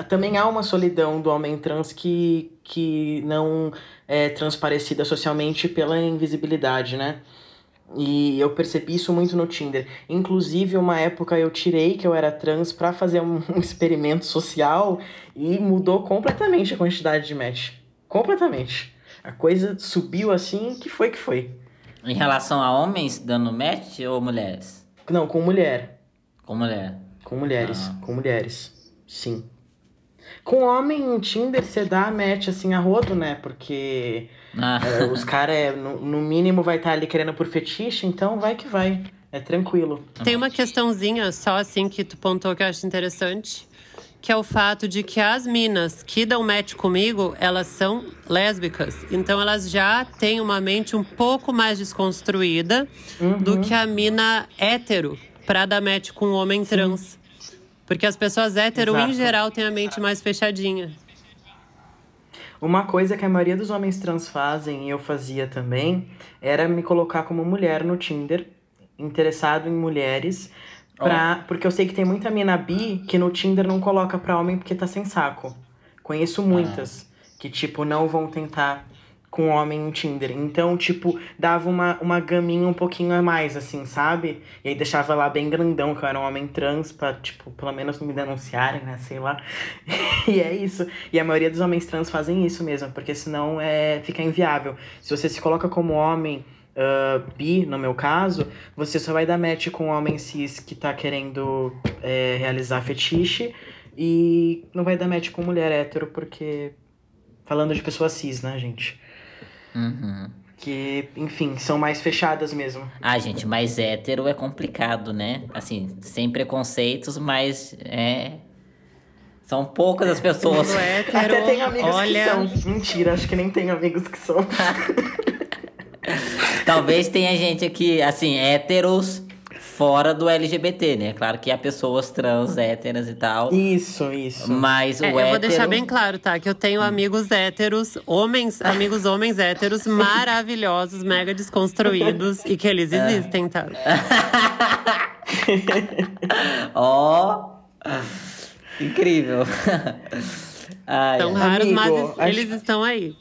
[SPEAKER 1] Também há uma solidão do homem trans que, que não é transparecida socialmente pela invisibilidade, né? E eu percebi isso muito no Tinder. Inclusive, uma época eu tirei que eu era trans para fazer um, experimento social e mudou completamente a quantidade de match. Completamente. A coisa subiu assim, que foi que foi.
[SPEAKER 3] Em relação a homens dando match ou mulheres?
[SPEAKER 1] Não, com mulher.
[SPEAKER 3] Com mulher.
[SPEAKER 1] Com mulheres, ah. com mulheres. Sim. Com homem em Tinder você dá match assim a rodo, né? Porque ah. é, os caras, é, no, no, mínimo, vai estar tá ali querendo por fetiche, então vai que vai. É tranquilo.
[SPEAKER 4] Tem uma questãozinha só assim que tu pontou que eu acho interessante. Que é o fato de que as minas que dão match comigo, elas são lésbicas. Então elas já têm uma mente um pouco mais desconstruída uhum. do que a mina hétero pra dar match com um homem Sim. trans. Porque as pessoas hétero, Exato. em geral, têm a mente mais fechadinha.
[SPEAKER 1] Uma coisa que a maioria dos homens trans fazem, e eu fazia também, era me colocar como mulher no Tinder, interessado em mulheres, pra, oh. porque eu sei que tem muita mina bi que no Tinder não coloca pra homem porque tá sem saco. Conheço muitas ah. que, tipo, não vão tentar com homem no Tinder. Então, tipo, dava uma, uma gaminha um pouquinho a mais, assim, sabe? E aí deixava lá bem grandão, que eu era um homem trans, pra, tipo, pelo menos não me denunciarem, né? Sei lá. e é isso. E a maioria dos homens trans fazem isso mesmo, porque senão é, fica inviável. Se você se coloca como homem. Uh, bi, no meu caso, você só vai dar match com um homem cis que tá querendo é, realizar fetiche e não vai dar match com mulher hétero, porque. Falando de pessoa cis, né, gente?
[SPEAKER 3] Uhum.
[SPEAKER 1] Que, enfim, são mais fechadas mesmo.
[SPEAKER 3] Ah, gente, mas hétero é complicado, né? Assim, sem preconceitos, mas é. São poucas as pessoas.
[SPEAKER 1] Hétero, Até tem amigos olha... que são. Mentira, acho que nem tem amigos que são.
[SPEAKER 3] Talvez tenha gente aqui, assim, héteros fora do LGBT, né? Claro que há pessoas trans, héteras e tal.
[SPEAKER 1] Isso, isso.
[SPEAKER 3] Mas o
[SPEAKER 4] É,
[SPEAKER 3] hétero...
[SPEAKER 4] eu vou deixar bem claro, tá? Que eu tenho amigos héteros, homens, amigos homens héteros maravilhosos, mega desconstruídos e que eles existem, tá?
[SPEAKER 3] Ó! Incrível. Ai,
[SPEAKER 4] São raros,
[SPEAKER 1] Amigo,
[SPEAKER 4] mas
[SPEAKER 1] acho-
[SPEAKER 4] eles estão aí.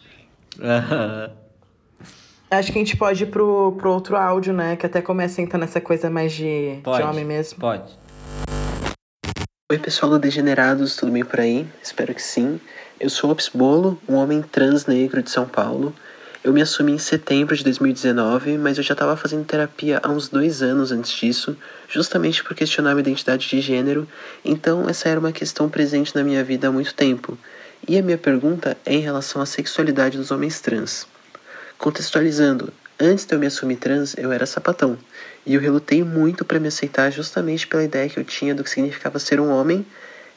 [SPEAKER 1] Acho que a gente pode ir pro, pro outro áudio, né? Que até começa a entrar nessa coisa mais de,
[SPEAKER 3] Pode.
[SPEAKER 1] de homem mesmo.
[SPEAKER 3] Pode.
[SPEAKER 6] Oi, pessoal do Degenerados, tudo bem por aí? Espero que sim. Eu sou o Ops Bolo, um homem trans negro de São Paulo. Eu me assumi em setembro de 2019, mas eu já estava fazendo terapia há uns dois anos antes disso, justamente por questionar minha identidade de gênero, então essa era uma questão presente na minha vida há muito tempo. E a minha pergunta é em relação à sexualidade dos homens trans. Contextualizando, antes de eu me assumir trans, eu era sapatão. E eu relutei muito para me aceitar justamente pela ideia que eu tinha do que significava ser um homem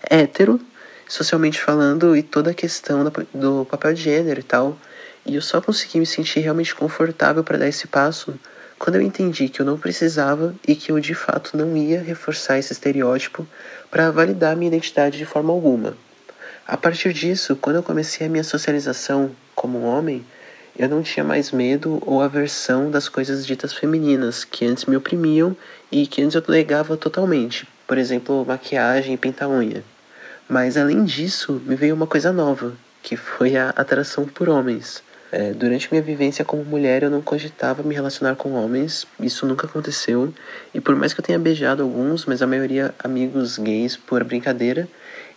[SPEAKER 6] hétero, socialmente falando, e toda a questão do papel de gênero e tal. E eu só consegui me sentir realmente confortável para dar esse passo quando eu entendi que eu não precisava e que eu de fato não ia reforçar esse estereótipo para validar minha identidade de forma alguma. A partir disso, quando eu comecei a minha socialização como um homem, eu não tinha mais medo ou aversão das coisas ditas femininas, que antes me oprimiam e que antes eu negava totalmente. Por exemplo, maquiagem e pintar unha. Mas além disso, me veio uma coisa nova, que foi a atração por homens. É, durante minha vivência como mulher, eu não cogitava me relacionar com homens, isso nunca aconteceu. E por mais que eu tenha beijado alguns, mas a maioria amigos gays por brincadeira,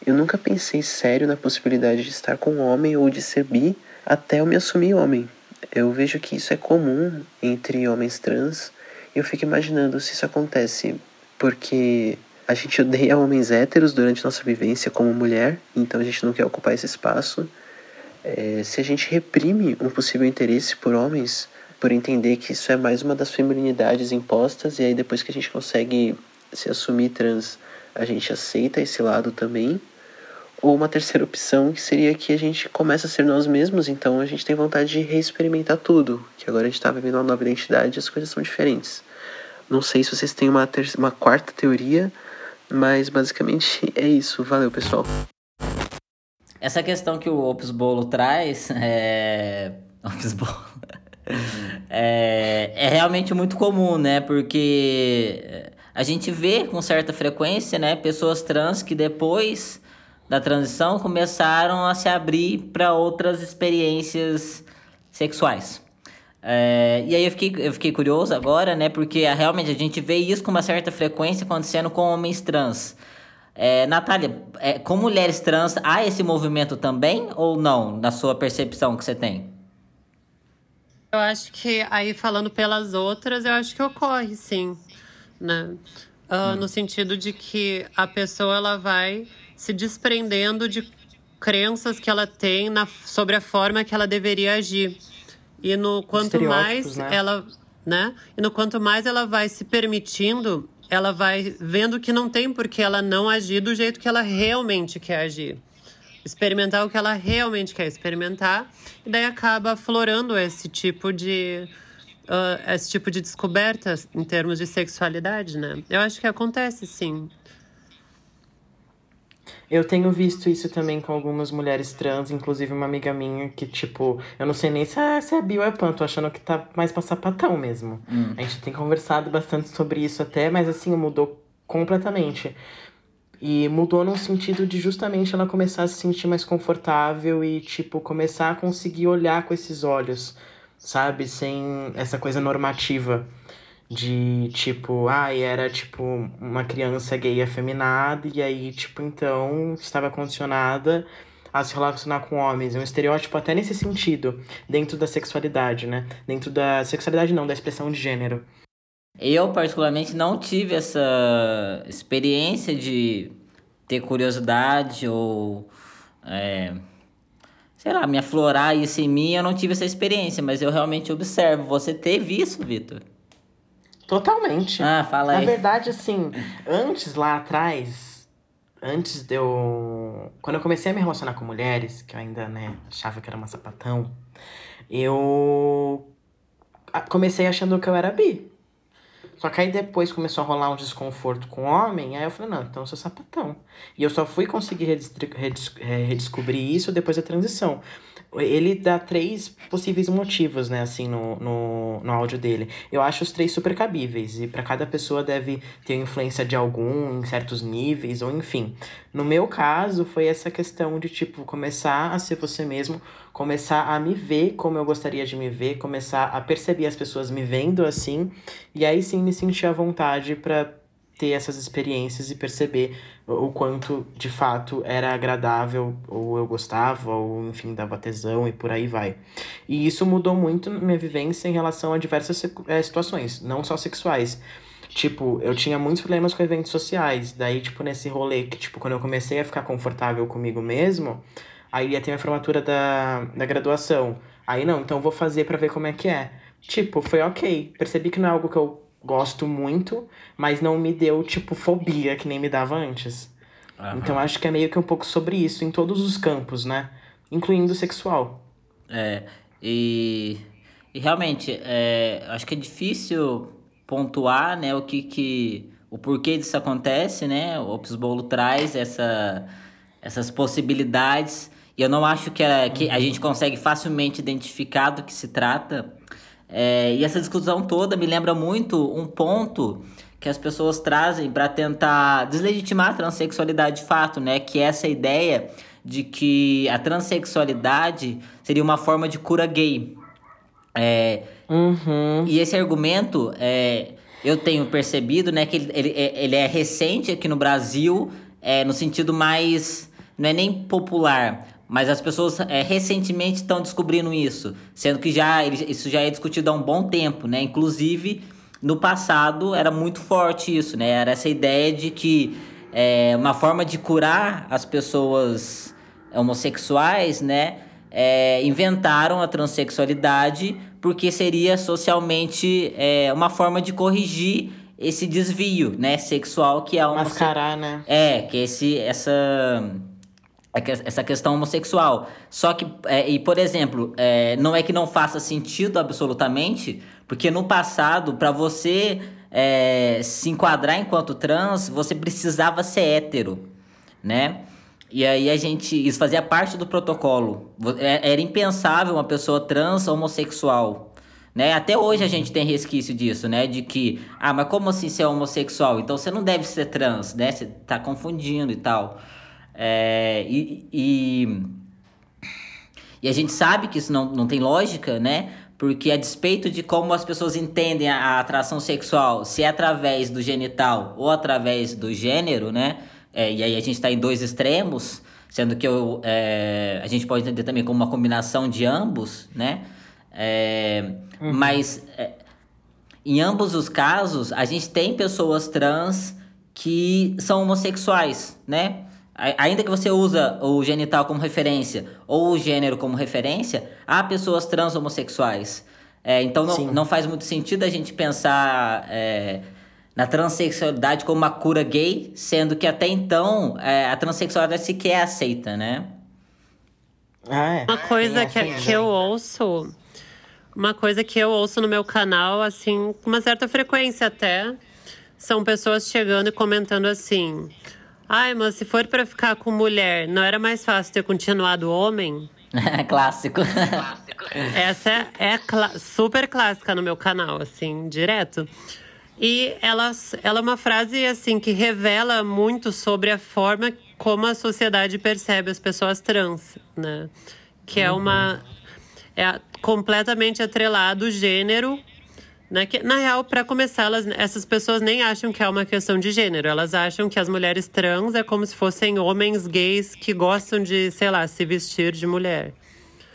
[SPEAKER 6] eu nunca pensei sério na possibilidade de estar com um homem ou de ser bi até eu me assumir homem. Eu vejo que isso é comum entre homens trans e eu fico imaginando se isso acontece porque a gente odeia homens héteros durante nossa vivência como mulher, então a gente não quer ocupar esse espaço. É, se a gente reprime um possível interesse por homens, por entender que isso é mais uma das feminilidades impostas, e aí depois que a gente consegue se assumir trans, a gente aceita esse lado também. Ou uma terceira opção, que seria que a gente começa a ser nós mesmos, então a gente tem vontade de reexperimentar tudo, que agora a gente está vivendo uma nova identidade e as coisas são diferentes. Não sei se vocês têm uma, uma quarta teoria, mas basicamente é isso. Valeu, pessoal.
[SPEAKER 3] Essa questão que o Ops Bolo traz é. Ops Bolo. é, é realmente muito comum, né? Porque a gente vê com certa frequência, né? Pessoas trans que depois da transição começaram a se abrir para outras experiências sexuais. É, e aí eu fiquei, eu fiquei curioso agora, né? Porque ah, realmente a gente vê isso com uma certa frequência acontecendo com homens trans. É, Natália, é, com mulheres trans, há esse movimento também ou não, na sua percepção que você tem?
[SPEAKER 4] Eu acho que aí falando pelas outras, eu acho que ocorre, sim, né? Ah, No sentido de que a pessoa ela vai se desprendendo de crenças que ela tem na, sobre a forma que ela deveria agir. E no quanto mais
[SPEAKER 1] né?
[SPEAKER 4] ela, né? E no quanto mais ela vai se permitindo, ela vai vendo que não tem por que ela não agir do jeito que ela realmente quer agir experimentar o que ela realmente quer experimentar e daí acaba aflorando esse tipo de ah, esse tipo de descoberta em termos de sexualidade, né? Eu acho que acontece sim.
[SPEAKER 1] Eu tenho visto isso também com algumas mulheres trans, inclusive uma amiga minha que, tipo, eu não sei nem se é, se é bi ou é pan, tô achando que tá mais pra sapatão mesmo. A gente tem conversado bastante sobre isso até, mas assim, mudou completamente. E mudou num sentido de justamente ela começar a se sentir mais confortável e, tipo, começar a conseguir olhar com esses olhos, sabe? Sem essa coisa normativa de, tipo, ai, era, tipo, uma criança gay afeminada e aí, tipo, então, estava condicionada a se relacionar com homens. É um estereótipo até nesse sentido, dentro da sexualidade, né? Dentro da sexualidade não, da expressão de gênero.
[SPEAKER 3] Eu, particularmente, não tive essa experiência de ter curiosidade ou. é, sei lá, me aflorar isso em mim. Eu não tive essa experiência, mas eu realmente observo. Você teve isso, Vitor?
[SPEAKER 1] Totalmente.
[SPEAKER 3] Ah, fala
[SPEAKER 1] Na
[SPEAKER 3] aí.
[SPEAKER 1] verdade, assim, antes lá atrás, antes de eu. Quando eu comecei a me relacionar com mulheres, que eu ainda, né, achava que era uma sapatão, eu comecei achando que eu era bi. Só que aí depois começou a rolar um desconforto com o homem, aí eu falei, não, então eu sou sapatão. E eu só fui conseguir redescobrir, redescobrir isso depois da transição ele dá três possíveis motivos, né, assim, no, no, no áudio dele. Eu acho os três super cabíveis, e para cada pessoa deve ter influência de algum em certos níveis, ou enfim. No meu caso, foi essa questão de, tipo, começar a ser você mesmo, começar a me ver como eu gostaria de me ver, começar a perceber as pessoas me vendo assim, e aí sim me sentir à vontade para ter essas experiências e perceber o quanto de fato era agradável, ou eu gostava, ou enfim, dava tesão e por aí vai. E isso mudou muito minha vivência em relação a diversas é, situações, não só sexuais. Tipo, eu tinha muitos problemas com eventos sociais. Daí, tipo, nesse rolê que, tipo, quando eu comecei a ficar confortável comigo mesmo, aí ia ter a formatura da, da graduação. Aí não, então vou fazer para ver como é que é. Tipo, foi ok. Percebi que não é algo que eu gosto muito, mas não me deu, tipo, fobia que nem me dava antes. Aham. Então acho que é meio que um pouco sobre isso, em todos os campos, né? Incluindo o sexual.
[SPEAKER 3] É, e, e realmente, é, acho que é difícil pontuar, né, o que que... O porquê disso acontece, né? O Opus Bolo traz essa, essas possibilidades. E eu não acho que a, que a gente consegue facilmente identificar do que se trata é, e essa discussão toda me lembra muito um ponto que as pessoas trazem para tentar deslegitimar a transexualidade de fato, né? Que é essa ideia de que a transexualidade seria uma forma de cura gay. É,
[SPEAKER 1] uhum.
[SPEAKER 3] E esse argumento, é, eu tenho percebido, né, que ele, ele, ele é recente aqui no Brasil, é, no sentido mais. Não é nem popular, mas as pessoas é, recentemente estão descobrindo isso, sendo que já isso já é discutido há um bom tempo, né? Inclusive, no passado era muito forte isso, né? Era essa ideia de que é, uma forma de curar as pessoas homossexuais, né? É, inventaram a transexualidade porque seria socialmente é, uma forma de corrigir esse desvio, né, sexual que é uma
[SPEAKER 1] mascarar, né?
[SPEAKER 3] É, que esse essa essa questão homossexual. Só que, é, e por exemplo, é, não é que não faça sentido absolutamente, porque no passado, para você é, se enquadrar enquanto trans, você precisava ser hétero, né? E aí a gente. Isso fazia parte do protocolo. É, era impensável uma pessoa trans homossexual. Né? Até hoje a gente tem resquício disso, né? De que, ah, mas como assim ser homossexual? Então você não deve ser trans, né? Você tá confundindo e tal. É, e, e, e, a gente sabe que isso não, não tem lógica, né? Porque a despeito de como as pessoas entendem a, a atração sexual, se é através do genital ou através do gênero, né? É, e aí a gente está em dois extremos, sendo que eu, é, a gente pode entender também como uma combinação de ambos, né? É, uhum. Mas é, em ambos os casos, a gente tem pessoas trans que são homossexuais, né? Ainda que você usa o genital como referência ou o gênero como referência, há pessoas trans homossexuais. É, então não, não faz muito sentido a gente pensar é, na transexualidade como uma cura gay, sendo que até então é, a transexualidade sequer é aceita, né?
[SPEAKER 1] Ah, é.
[SPEAKER 4] Uma coisa que, que eu ouço, uma coisa que eu ouço no meu canal, assim, com uma certa frequência até, são pessoas chegando e comentando assim. Ai, mas se for para ficar com mulher, não era mais fácil ter continuado homem?
[SPEAKER 3] Clássico.
[SPEAKER 4] Essa é, é cl super clássica no meu canal, assim, direto. E ela, ela é uma frase, assim, que revela muito sobre a forma como a sociedade percebe as pessoas trans, né? Que é uma... É completamente atrelado o gênero né? Que, na real, para começar, elas, essas pessoas nem acham que é uma questão de gênero. Elas acham que as mulheres trans é como se fossem homens gays que gostam de, sei lá, se vestir de mulher.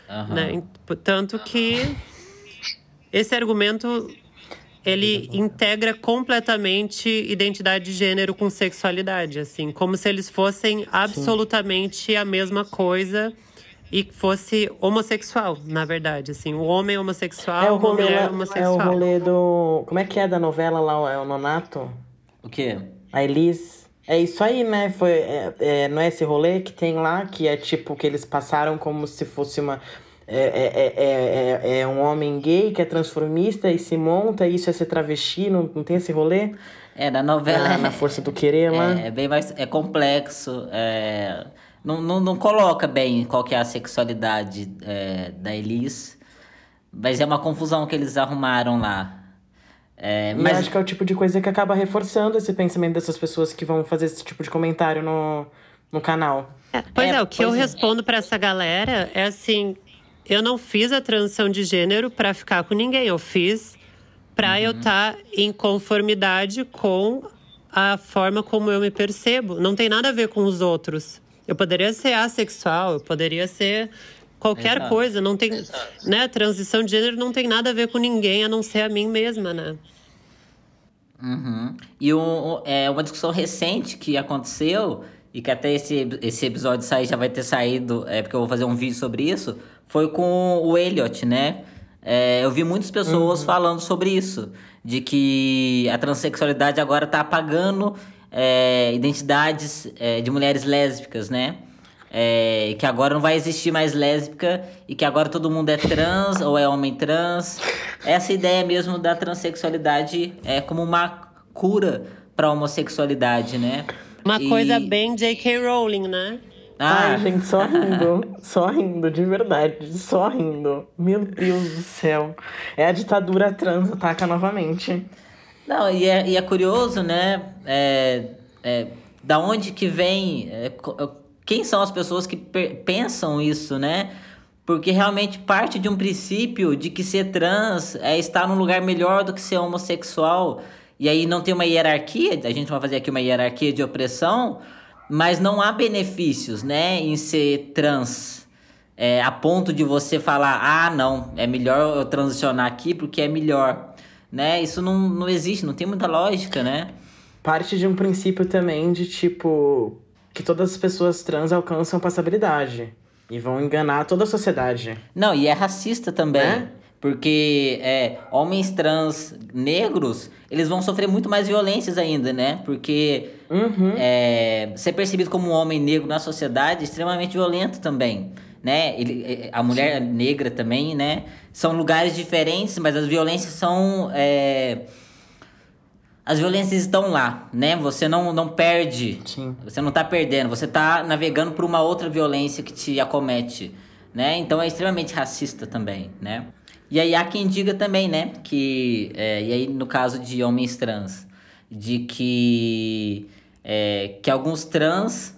[SPEAKER 4] Uhum. Né? Tanto que esse argumento ele integra completamente identidade de gênero com sexualidade, assim, como se eles fossem absolutamente Sim. a mesma coisa e fosse homossexual, na verdade, assim, o homem homossexual, é o rolê, mulher homossexual.
[SPEAKER 1] É o rolê do, como é que é da novela lá, é o Nonato?
[SPEAKER 3] O quê?
[SPEAKER 1] A Elis. É isso aí, né? Foi, é, é, não é esse rolê que tem lá, que é tipo que eles passaram como se fosse uma é, é, é, é, é um homem gay que é transformista e se monta, e isso é ser travesti, não, não tem esse rolê?
[SPEAKER 3] É, na novela.
[SPEAKER 1] Ah, na força do querer lá.
[SPEAKER 3] É, é bem mais. É complexo. É, não, não, não coloca bem qual que é a sexualidade é, da Elis. Mas é uma confusão que eles arrumaram lá. É,
[SPEAKER 1] E
[SPEAKER 3] mas
[SPEAKER 1] acho que é o tipo de coisa que acaba reforçando esse pensamento dessas pessoas que vão fazer esse tipo de comentário no, no canal.
[SPEAKER 4] É, pois
[SPEAKER 3] É,
[SPEAKER 4] é, o que eu
[SPEAKER 3] é.
[SPEAKER 4] respondo pra essa galera é assim: eu não fiz a transição de gênero pra ficar com ninguém, eu fiz pra eu estar em conformidade com a forma como eu me percebo. Não tem nada a ver com os outros. Eu poderia ser assexual, eu poderia ser qualquer
[SPEAKER 3] Exato.
[SPEAKER 4] coisa, não tem, né? Transição de gênero não tem nada a ver com ninguém a não ser a mim mesma, né?
[SPEAKER 3] Uhum. E um, é, uma discussão recente que aconteceu, e que até esse, esse episódio sair já vai ter saído, é porque eu vou fazer um vídeo sobre isso, foi com o Elliot, né? É, eu vi muitas pessoas falando sobre isso, de que a transexualidade agora tá apagando é, identidades é, de mulheres lésbicas, né? É, que agora não vai existir mais lésbica e que agora todo mundo é trans ou é homem trans. Essa ideia mesmo da transexualidade é como uma cura para homossexualididade, né?
[SPEAKER 4] Uma
[SPEAKER 3] E-
[SPEAKER 4] coisa bem J.K. Rowling, né?
[SPEAKER 3] Ah,
[SPEAKER 1] Ai, gente, só rindo. só rindo, de verdade. Só rindo. Meu Deus do céu. É a ditadura trans ataca novamente.
[SPEAKER 3] Não, e é, e é curioso, né? É, é, da onde que vem. é, co- quem são as pessoas que pensam isso, né? Porque realmente parte de um princípio de que ser trans é estar num lugar melhor do que ser homossexual. E aí não tem uma hierarquia, a gente vai fazer aqui uma hierarquia de opressão, mas não há benefícios, né, em ser trans. É, a ponto de você falar, ah, não, é melhor eu transicionar aqui porque é melhor, né? Isso não, não existe, não tem muita lógica, né?
[SPEAKER 1] Parte de um princípio também de tipo. que todas as pessoas trans alcançam passabilidade. E vão enganar toda a sociedade.
[SPEAKER 3] Não, e é racista também.
[SPEAKER 1] Né?
[SPEAKER 3] Porque é, homens trans negros, eles vão sofrer muito mais violências ainda, né? Porque
[SPEAKER 1] Uhum.
[SPEAKER 3] é, ser percebido como um homem negro na sociedade é extremamente violento também, né? Ele, é, a mulher negra também, né? São lugares diferentes, mas as violências são... é, as violências estão lá, né? Você não, não perde.
[SPEAKER 1] Sim.
[SPEAKER 3] Você não tá perdendo, você tá navegando por uma outra violência que te acomete, né? Então é extremamente racista também, né? E aí há quem diga também, né? Que, é, e aí no caso de homens trans, de que, é, que alguns trans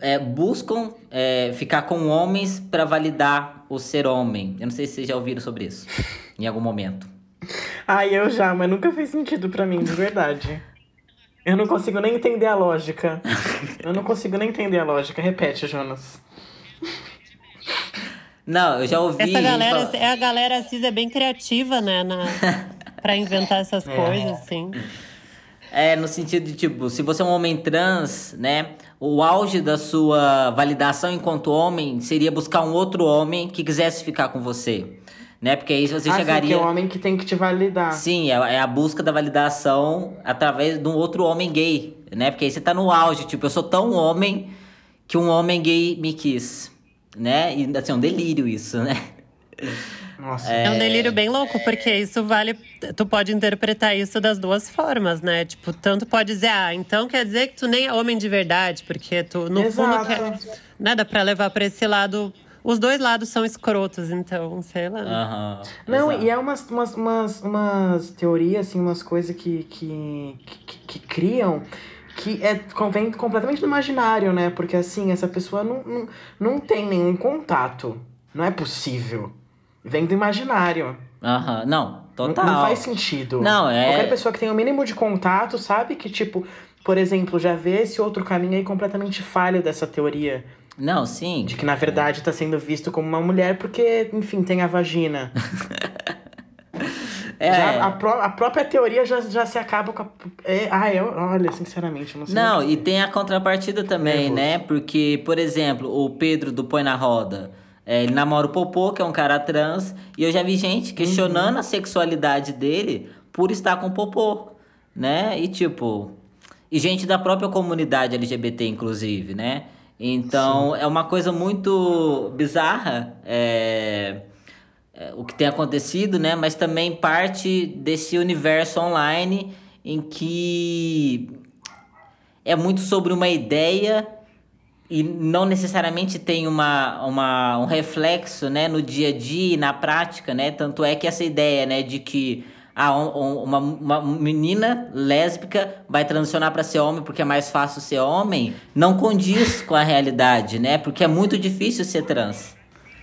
[SPEAKER 3] é, buscam é, ficar com homens para validar o ser homem. Eu não sei se vocês já ouviram sobre isso em algum momento.
[SPEAKER 1] Ai, eu já, mas nunca fez sentido pra mim, de verdade. Eu não consigo nem entender a lógica. Eu não consigo nem entender a lógica. Repete, Jonas.
[SPEAKER 3] Não, eu já ouvi.
[SPEAKER 4] Essa galera,
[SPEAKER 3] fala-
[SPEAKER 4] é a galera cis é bem criativa, né? Na, pra inventar essas coisas, assim.
[SPEAKER 3] É, no sentido de, tipo, se você é um homem trans, né? O auge da sua validação enquanto homem seria buscar um outro homem que quisesse ficar com você. Né? Porque aí você
[SPEAKER 1] ah, sim,
[SPEAKER 3] chegaria.
[SPEAKER 1] que é o homem que tem que te validar.
[SPEAKER 3] Sim, é, é a busca da validação através de um outro homem gay, né? Porque aí você tá no auge, tipo, eu sou tão homem que um homem gay me quis, né? E assim, é um delírio isso, né?
[SPEAKER 1] Nossa.
[SPEAKER 4] É um delírio bem louco, porque isso vale. Tu pode interpretar isso das duas formas, né? Tipo, tanto pode dizer, ah, então quer dizer que tu nem é homem de verdade, porque tu, no fundo,
[SPEAKER 1] Exato.
[SPEAKER 4] quer. Né, dá pra levar pra esse lado. Os dois lados são escrotos, então, sei lá.
[SPEAKER 3] Aham.
[SPEAKER 1] Não,
[SPEAKER 3] exato.
[SPEAKER 1] e é umas, umas, umas, umas teorias, assim, umas coisas que, que, que, que criam que é, vem completamente do imaginário, né? Porque, assim, essa pessoa não, não, não tem nenhum contato. Não é possível. Vem do imaginário.
[SPEAKER 3] Aham, não,
[SPEAKER 1] Não-
[SPEAKER 3] total.
[SPEAKER 1] Não faz sentido.
[SPEAKER 3] Não, é-
[SPEAKER 1] Qualquer pessoa que tem o mínimo de contato sabe que, tipo, por exemplo, já vê esse outro caminho aí completamente falho dessa teoria.
[SPEAKER 3] Não, sim.
[SPEAKER 1] De que, na verdade, tá sendo visto como uma mulher porque, enfim, tem a vagina.
[SPEAKER 3] É.
[SPEAKER 1] Já a, pró- a própria teoria já, já se acaba com a. É, ah, eu, olha, sinceramente, eu não sei.
[SPEAKER 3] Não, e tem a contrapartida também, né? Porque, por exemplo, o Pedro do Põe na Roda, é, ele namora o Popô, que é um cara trans, e eu já vi gente questionando
[SPEAKER 1] Uhum.
[SPEAKER 3] a sexualidade dele por estar com o Popô, né? E tipo. E gente da própria comunidade LGBT, inclusive, né? Então, Sim. é uma coisa muito bizarra é, é, o que tem acontecido, né? Mas também parte desse universo online em que é muito sobre uma ideia e não necessariamente tem uma, uma, um reflexo né, no dia a dia e na prática, né? Tanto é que essa ideia né, de que ah, um, uma, uma menina lésbica vai transicionar para ser homem porque é mais fácil ser homem, não condiz com a realidade, né? Porque é muito difícil ser trans.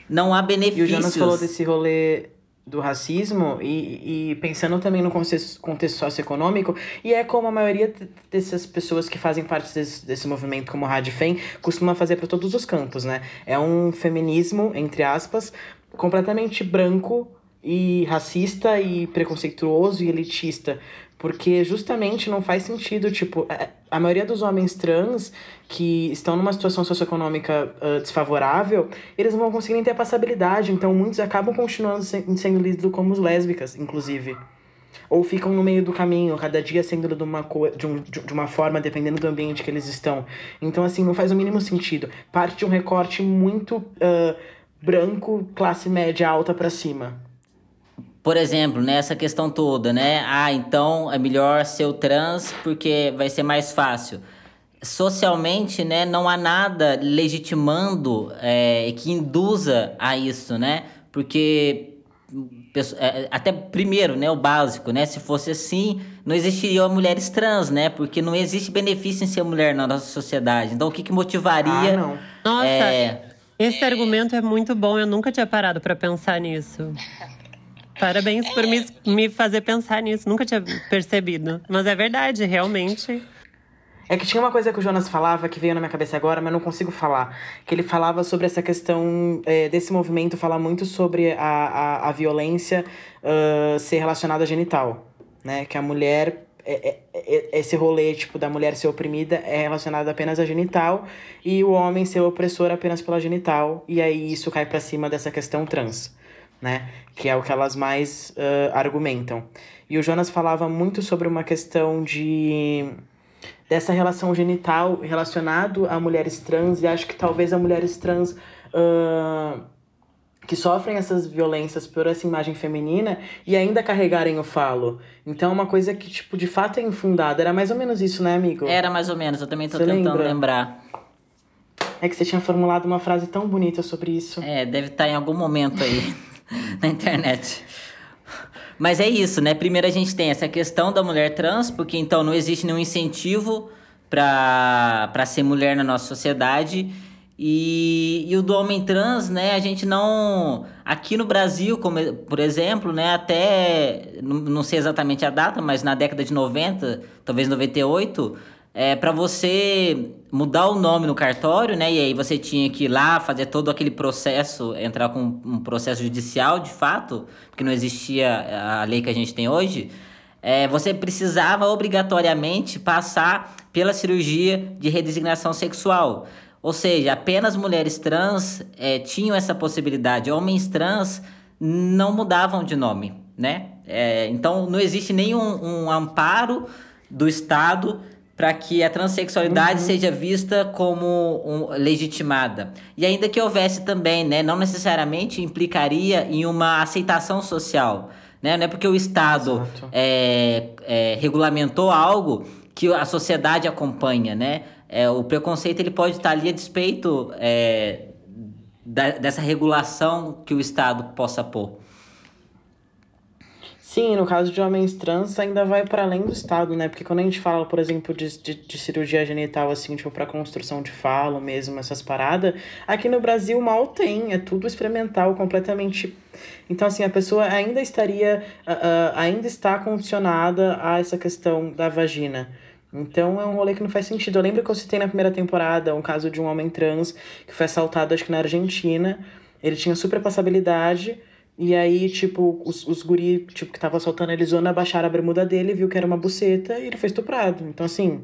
[SPEAKER 3] Não há benefícios.
[SPEAKER 1] E o Jonas falou desse rolê do racismo e, e pensando também no contexto, contexto socioeconômico, e é como a maioria dessas pessoas que fazem parte desse, desse movimento, como a Fem, costuma fazer para todos os campos, né? É um feminismo, entre aspas, completamente branco e racista e preconceituoso e elitista, porque justamente não faz sentido, tipo, é, a maioria dos homens trans que estão numa situação socioeconômica uh, desfavorável, eles não vão conseguir ter a passabilidade, então muitos acabam continuando se sendo lidos como lésbicas, inclusive. Ou ficam no meio do caminho, cada dia sendo de uma, de, um, de uma forma, dependendo do ambiente que eles estão. Então, assim, não faz o mínimo sentido. Parte de um recorte muito uh, branco, classe média alta para cima
[SPEAKER 3] por exemplo, nessa né, questão toda, né? Ah, então é melhor ser o trans porque vai ser mais fácil. Socialmente, né, não há nada legitimando é, que induza a isso, né? Porque é, até primeiro, né, o básico, né? Se fosse assim, não existiriam mulheres trans, né? Porque não existe benefício em ser mulher na nossa sociedade. Então, o que, que motivaria? Ah,
[SPEAKER 4] não. Nossa, é... esse argumento é muito bom. Eu nunca tinha parado para pensar nisso. Parabéns por me, me fazer pensar nisso. Nunca tinha percebido. Mas é verdade, realmente.
[SPEAKER 1] É que tinha uma coisa que o Jonas falava que veio na minha cabeça agora, mas não consigo falar. Que ele falava sobre essa questão é, desse movimento, falar muito sobre a, a, a violência uh, ser relacionada a genital. Né? Que a mulher é, é, é, esse rolê, tipo, da mulher ser oprimida é relacionado apenas a genital e o homem ser opressor apenas pela genital. E aí isso cai para cima dessa questão trans né? Que é o que elas mais uh, argumentam. E o Jonas falava muito sobre uma questão de dessa relação genital relacionado a mulheres trans e acho que talvez a mulheres trans uh, que sofrem essas violências por essa imagem feminina e ainda carregarem o falo. Então é uma coisa que, tipo, de fato é infundada. Era mais ou menos isso, né, amigo?
[SPEAKER 3] Era mais ou menos, eu também tô tentando lembra? lembrar.
[SPEAKER 1] É que você tinha formulado uma frase tão bonita sobre isso.
[SPEAKER 3] É, deve estar tá em algum momento aí. na internet. Mas é isso, né? Primeiro a gente tem essa questão da mulher trans, porque então não existe nenhum incentivo para ser mulher na nossa sociedade. E, e o do homem trans, né? A gente não. Aqui no Brasil, como, por exemplo, né? Até. Não, não sei exatamente a data, mas na década de 90, talvez 98 é, para você mudar o nome no cartório, né? E aí você tinha que ir lá fazer todo aquele processo, entrar com um processo judicial de fato, porque não existia a lei que a gente tem hoje. É, você precisava obrigatoriamente passar pela cirurgia de redesignação sexual. Ou seja, apenas mulheres trans é, tinham essa possibilidade. Homens trans não mudavam de nome, né? É, então não existe nenhum um amparo do Estado para que a transexualidade uhum. seja vista como um, legitimada. E ainda que houvesse também, né, não necessariamente implicaria em uma aceitação social. Né? Não é porque o Estado é, é, regulamentou algo que a sociedade acompanha. Né? É, o preconceito ele pode estar ali a despeito é, da, dessa regulação que o Estado possa pôr.
[SPEAKER 1] Sim, no caso de homens trans ainda vai para além do estado, né? Porque quando a gente fala, por exemplo, de, de, de cirurgia genital, assim, tipo, para construção de falo mesmo, essas paradas, aqui no Brasil mal tem, é tudo experimental, completamente. Então, assim, a pessoa ainda estaria, uh, uh, ainda está condicionada a essa questão da vagina. Então é um rolê que não faz sentido. Eu lembro que eu citei na primeira temporada um caso de um homem trans que foi assaltado, acho que na Argentina. Ele tinha super passabilidade e aí, tipo, os, os guri, tipo, que tava soltando a Arizona, baixaram a bermuda dele, viu que era uma buceta e ele foi estuprado. Então, assim...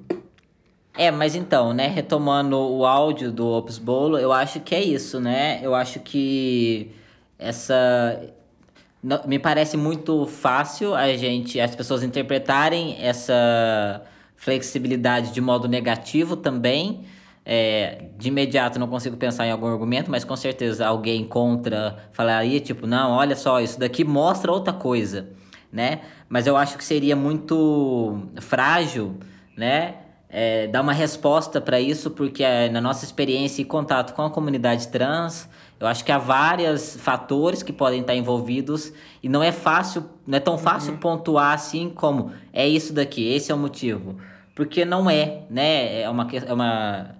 [SPEAKER 3] É, mas então, né, retomando o áudio do Ops Bolo, eu acho que é isso, né? Eu acho que essa... Me parece muito fácil a gente, as pessoas interpretarem essa flexibilidade de modo negativo também, é, de imediato não consigo pensar em algum argumento, mas com certeza alguém contra falaria, tipo, não, olha só, isso daqui mostra outra coisa, né? Mas eu acho que seria muito frágil, né? É, dar uma resposta para isso, porque é, na nossa experiência e contato com a comunidade trans, eu acho que há vários fatores que podem estar envolvidos e não é fácil, não é tão fácil uhum. pontuar assim como é isso daqui, esse é o motivo. Porque não é, né? É uma, é uma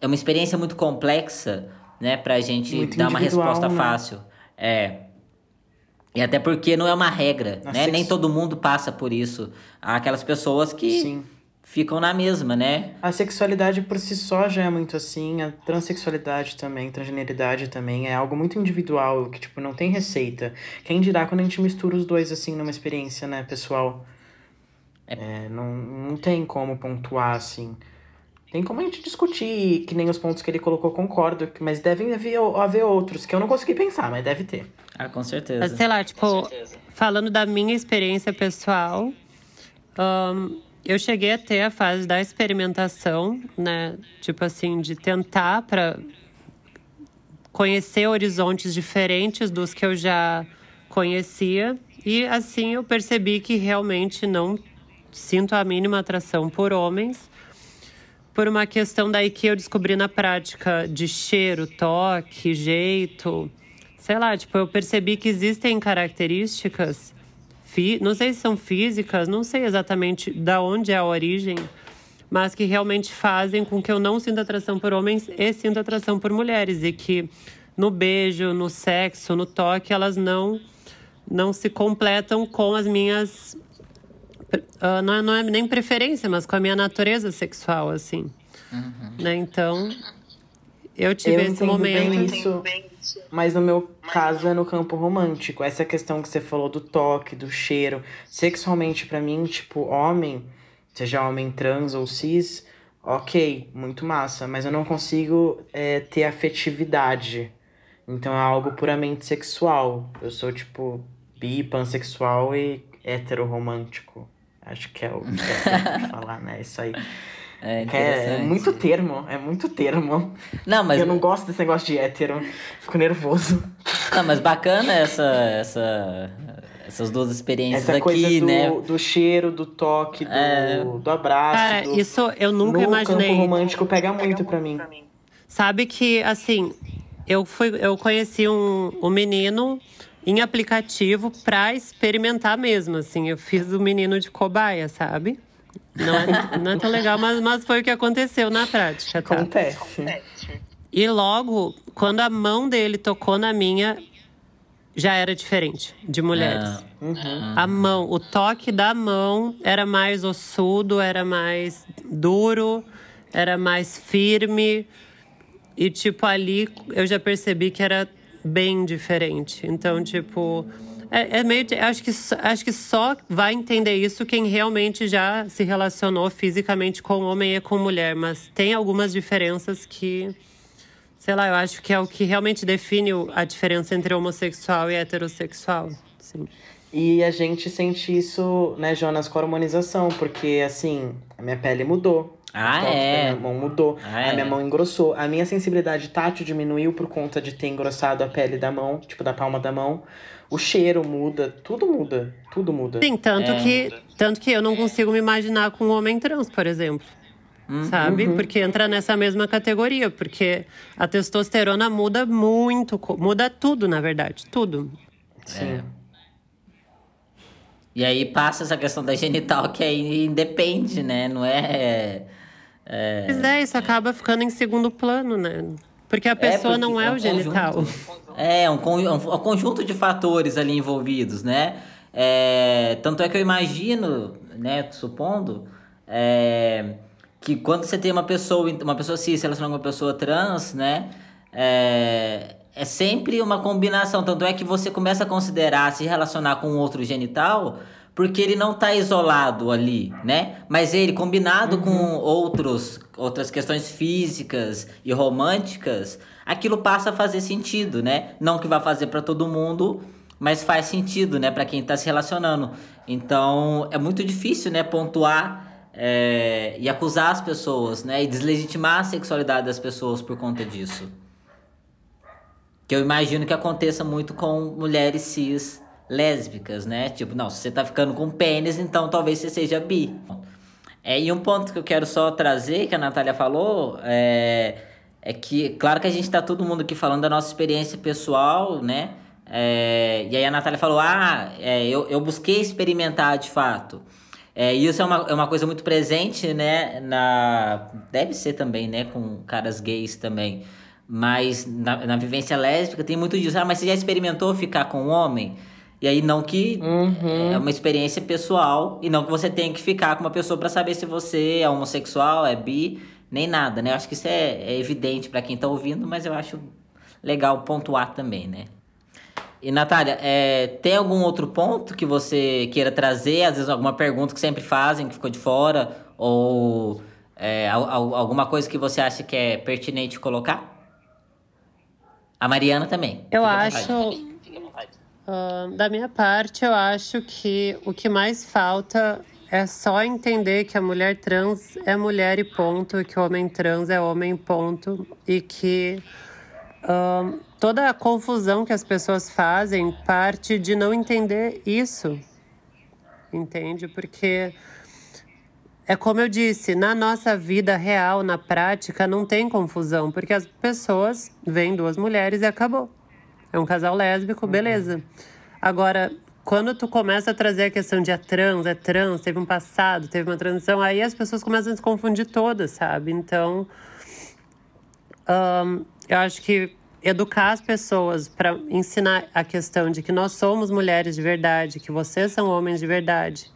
[SPEAKER 3] é uma experiência muito complexa, né, pra gente muito dar uma resposta né? fácil. É. E até porque não é uma regra, a né? Nem todo mundo passa por isso. Há aquelas pessoas que Sim. ficam na mesma, né?
[SPEAKER 1] A sexualidade por si só já é muito assim, a transexualidade também, transgeneridade também é algo muito individual, que tipo não tem receita. Quem dirá quando a gente mistura os dois assim numa experiência, né, pessoal? É, é não, não tem como pontuar assim. Tem como a gente discutir, que nem os pontos que ele colocou, concordo, mas devem haver, haver outros, que eu não consegui pensar, mas deve ter.
[SPEAKER 3] Ah, com certeza. Mas,
[SPEAKER 4] sei lá, tipo, falando da minha experiência pessoal, um, eu cheguei a ter a fase da experimentação, né? Tipo assim, de tentar para conhecer horizontes diferentes dos que eu já conhecia. E assim eu percebi que realmente não sinto a mínima atração por homens por uma questão daí que eu descobri na prática de cheiro, toque, jeito. Sei lá, tipo, eu percebi que existem características, não sei se são físicas, não sei exatamente da onde é a origem, mas que realmente fazem com que eu não sinta atração por homens e sinta atração por mulheres. E que no beijo, no sexo, no toque, elas não, não se completam com as minhas uh, não, é, não é nem preferência, mas com a minha natureza sexual, assim. Uhum. Né? Então, eu tive eu esse momento.
[SPEAKER 1] Bem isso, mas no meu caso é no campo romântico. Essa questão que você falou do toque, do cheiro. Sexualmente, para mim, tipo, homem, seja homem trans ou cis, ok, muito massa. Mas eu não consigo é, ter afetividade. Então é algo puramente sexual. Eu sou, tipo, bi, pansexual e romântico Acho que é o que é falar, né? Isso aí. É, é, é, muito termo, é muito termo. Não, mas... Eu não gosto desse negócio de hétero, fico nervoso.
[SPEAKER 3] Não, mas bacana essa, essa, essas duas experiências essa aqui,
[SPEAKER 1] coisa
[SPEAKER 3] do, né?
[SPEAKER 1] do cheiro, do toque, do, é... do abraço. Cara, do...
[SPEAKER 4] isso eu nunca no imaginei.
[SPEAKER 1] campo romântico pega muito pra mim.
[SPEAKER 4] Sabe que, assim, eu, fui, eu conheci um, um menino em aplicativo para experimentar mesmo, assim. Eu fiz o menino de cobaia, sabe? Não é, não é tão legal, mas, mas foi o que aconteceu na prática,
[SPEAKER 1] tá? Acontece.
[SPEAKER 4] E logo, quando a mão dele tocou na minha, já era diferente de mulheres. Ah. Uhum. A mão, o toque da mão era mais ossudo, era mais duro, era mais firme. E, tipo, ali eu já percebi que era bem diferente. Então, tipo, é, é meio. Acho que, acho que só vai entender isso quem realmente já se relacionou fisicamente com homem e com mulher. Mas tem algumas diferenças que. Sei lá, eu acho que é o que realmente define a diferença entre homossexual e heterossexual. Sim.
[SPEAKER 1] E a gente sente isso, né, Jonas, com a hormonização, porque assim, a minha pele mudou.
[SPEAKER 3] Ah, é?
[SPEAKER 1] A minha mão mudou, ah, a minha é. mão engrossou. A minha sensibilidade tátil diminuiu por conta de ter engrossado a pele da mão, tipo da palma da mão. O cheiro muda, tudo muda, tudo muda.
[SPEAKER 4] Sim, tanto, é. que, tanto que eu não consigo me imaginar com um homem trans, por exemplo. Hum. Sabe? Uhum. Porque entra nessa mesma categoria. Porque a testosterona muda muito, muda tudo, na verdade, tudo.
[SPEAKER 3] Sim. É. E aí passa essa questão da genital que aí independe, né? Não é
[SPEAKER 4] é... Pois é, isso acaba ficando em segundo plano, né? Porque a é, pessoa é porque não é, é um o genital.
[SPEAKER 3] Conjunto, é, um, um, conjunto de fatores ali envolvidos, né? É, tanto é que eu imagino, né, supondo, é, que quando você tem uma pessoa, uma pessoa cis se relacionando com uma pessoa trans, né? É, é sempre uma combinação. Tanto é que você começa a considerar se relacionar com outro genital porque ele não está isolado ali, né? Mas ele combinado uhum. com outros outras questões físicas e românticas, aquilo passa a fazer sentido, né? Não que vai fazer para todo mundo, mas faz sentido, né, para quem está se relacionando. Então, é muito difícil, né, pontuar É, e acusar as pessoas, né? E deslegitimar a sexualidade das pessoas por conta disso. Que eu imagino que aconteça muito com mulheres cis lésbicas, né? Tipo, não, se você tá ficando com pênis, então talvez você seja bi. É, e um ponto que eu quero só trazer, que a Natália falou, é, é que, claro que a gente tá todo mundo aqui falando da nossa experiência pessoal, né? É, e aí a Natália falou, ah, é, eu, eu busquei experimentar de fato. É, isso é uma, é uma coisa muito presente, né? Na, deve ser também, né? Com caras gays também. Mas na, na vivência lésbica tem muito disso. Ah, mas você já experimentou ficar com um homem? E aí, não que
[SPEAKER 1] Uhum.
[SPEAKER 3] é uma experiência pessoal e não que você tenha que ficar com uma pessoa para saber se você é homossexual, é bi, nem nada, né? Eu acho que isso é, é evidente para quem tá ouvindo, mas eu acho legal pontuar também, né? E Natália, é, tem algum outro ponto que você queira trazer? Às vezes alguma pergunta que sempre fazem, que ficou de fora? Ou é, al- al- alguma coisa que você acha que é pertinente colocar? A Mariana também.
[SPEAKER 4] Eu
[SPEAKER 3] Fica à
[SPEAKER 4] acho.
[SPEAKER 3] vontade.
[SPEAKER 4] Da minha parte, eu acho que o que mais falta é só entender que a mulher trans é mulher e ponto, que o homem trans é homem, ponto, e que toda a confusão que as pessoas fazem parte de não entender isso. Entende? Porque é como eu disse, na nossa vida real, na prática, não tem confusão, porque as pessoas veem duas mulheres e acabou. É um casal lésbico, beleza. Agora, quando tu começa a trazer a questão de é trans, é trans, teve um passado, teve uma transição, aí as pessoas começam a se confundir todas, sabe? Então, ahn, eu acho que educar as pessoas para ensinar a questão de que nós somos mulheres de verdade, que vocês são homens de verdade,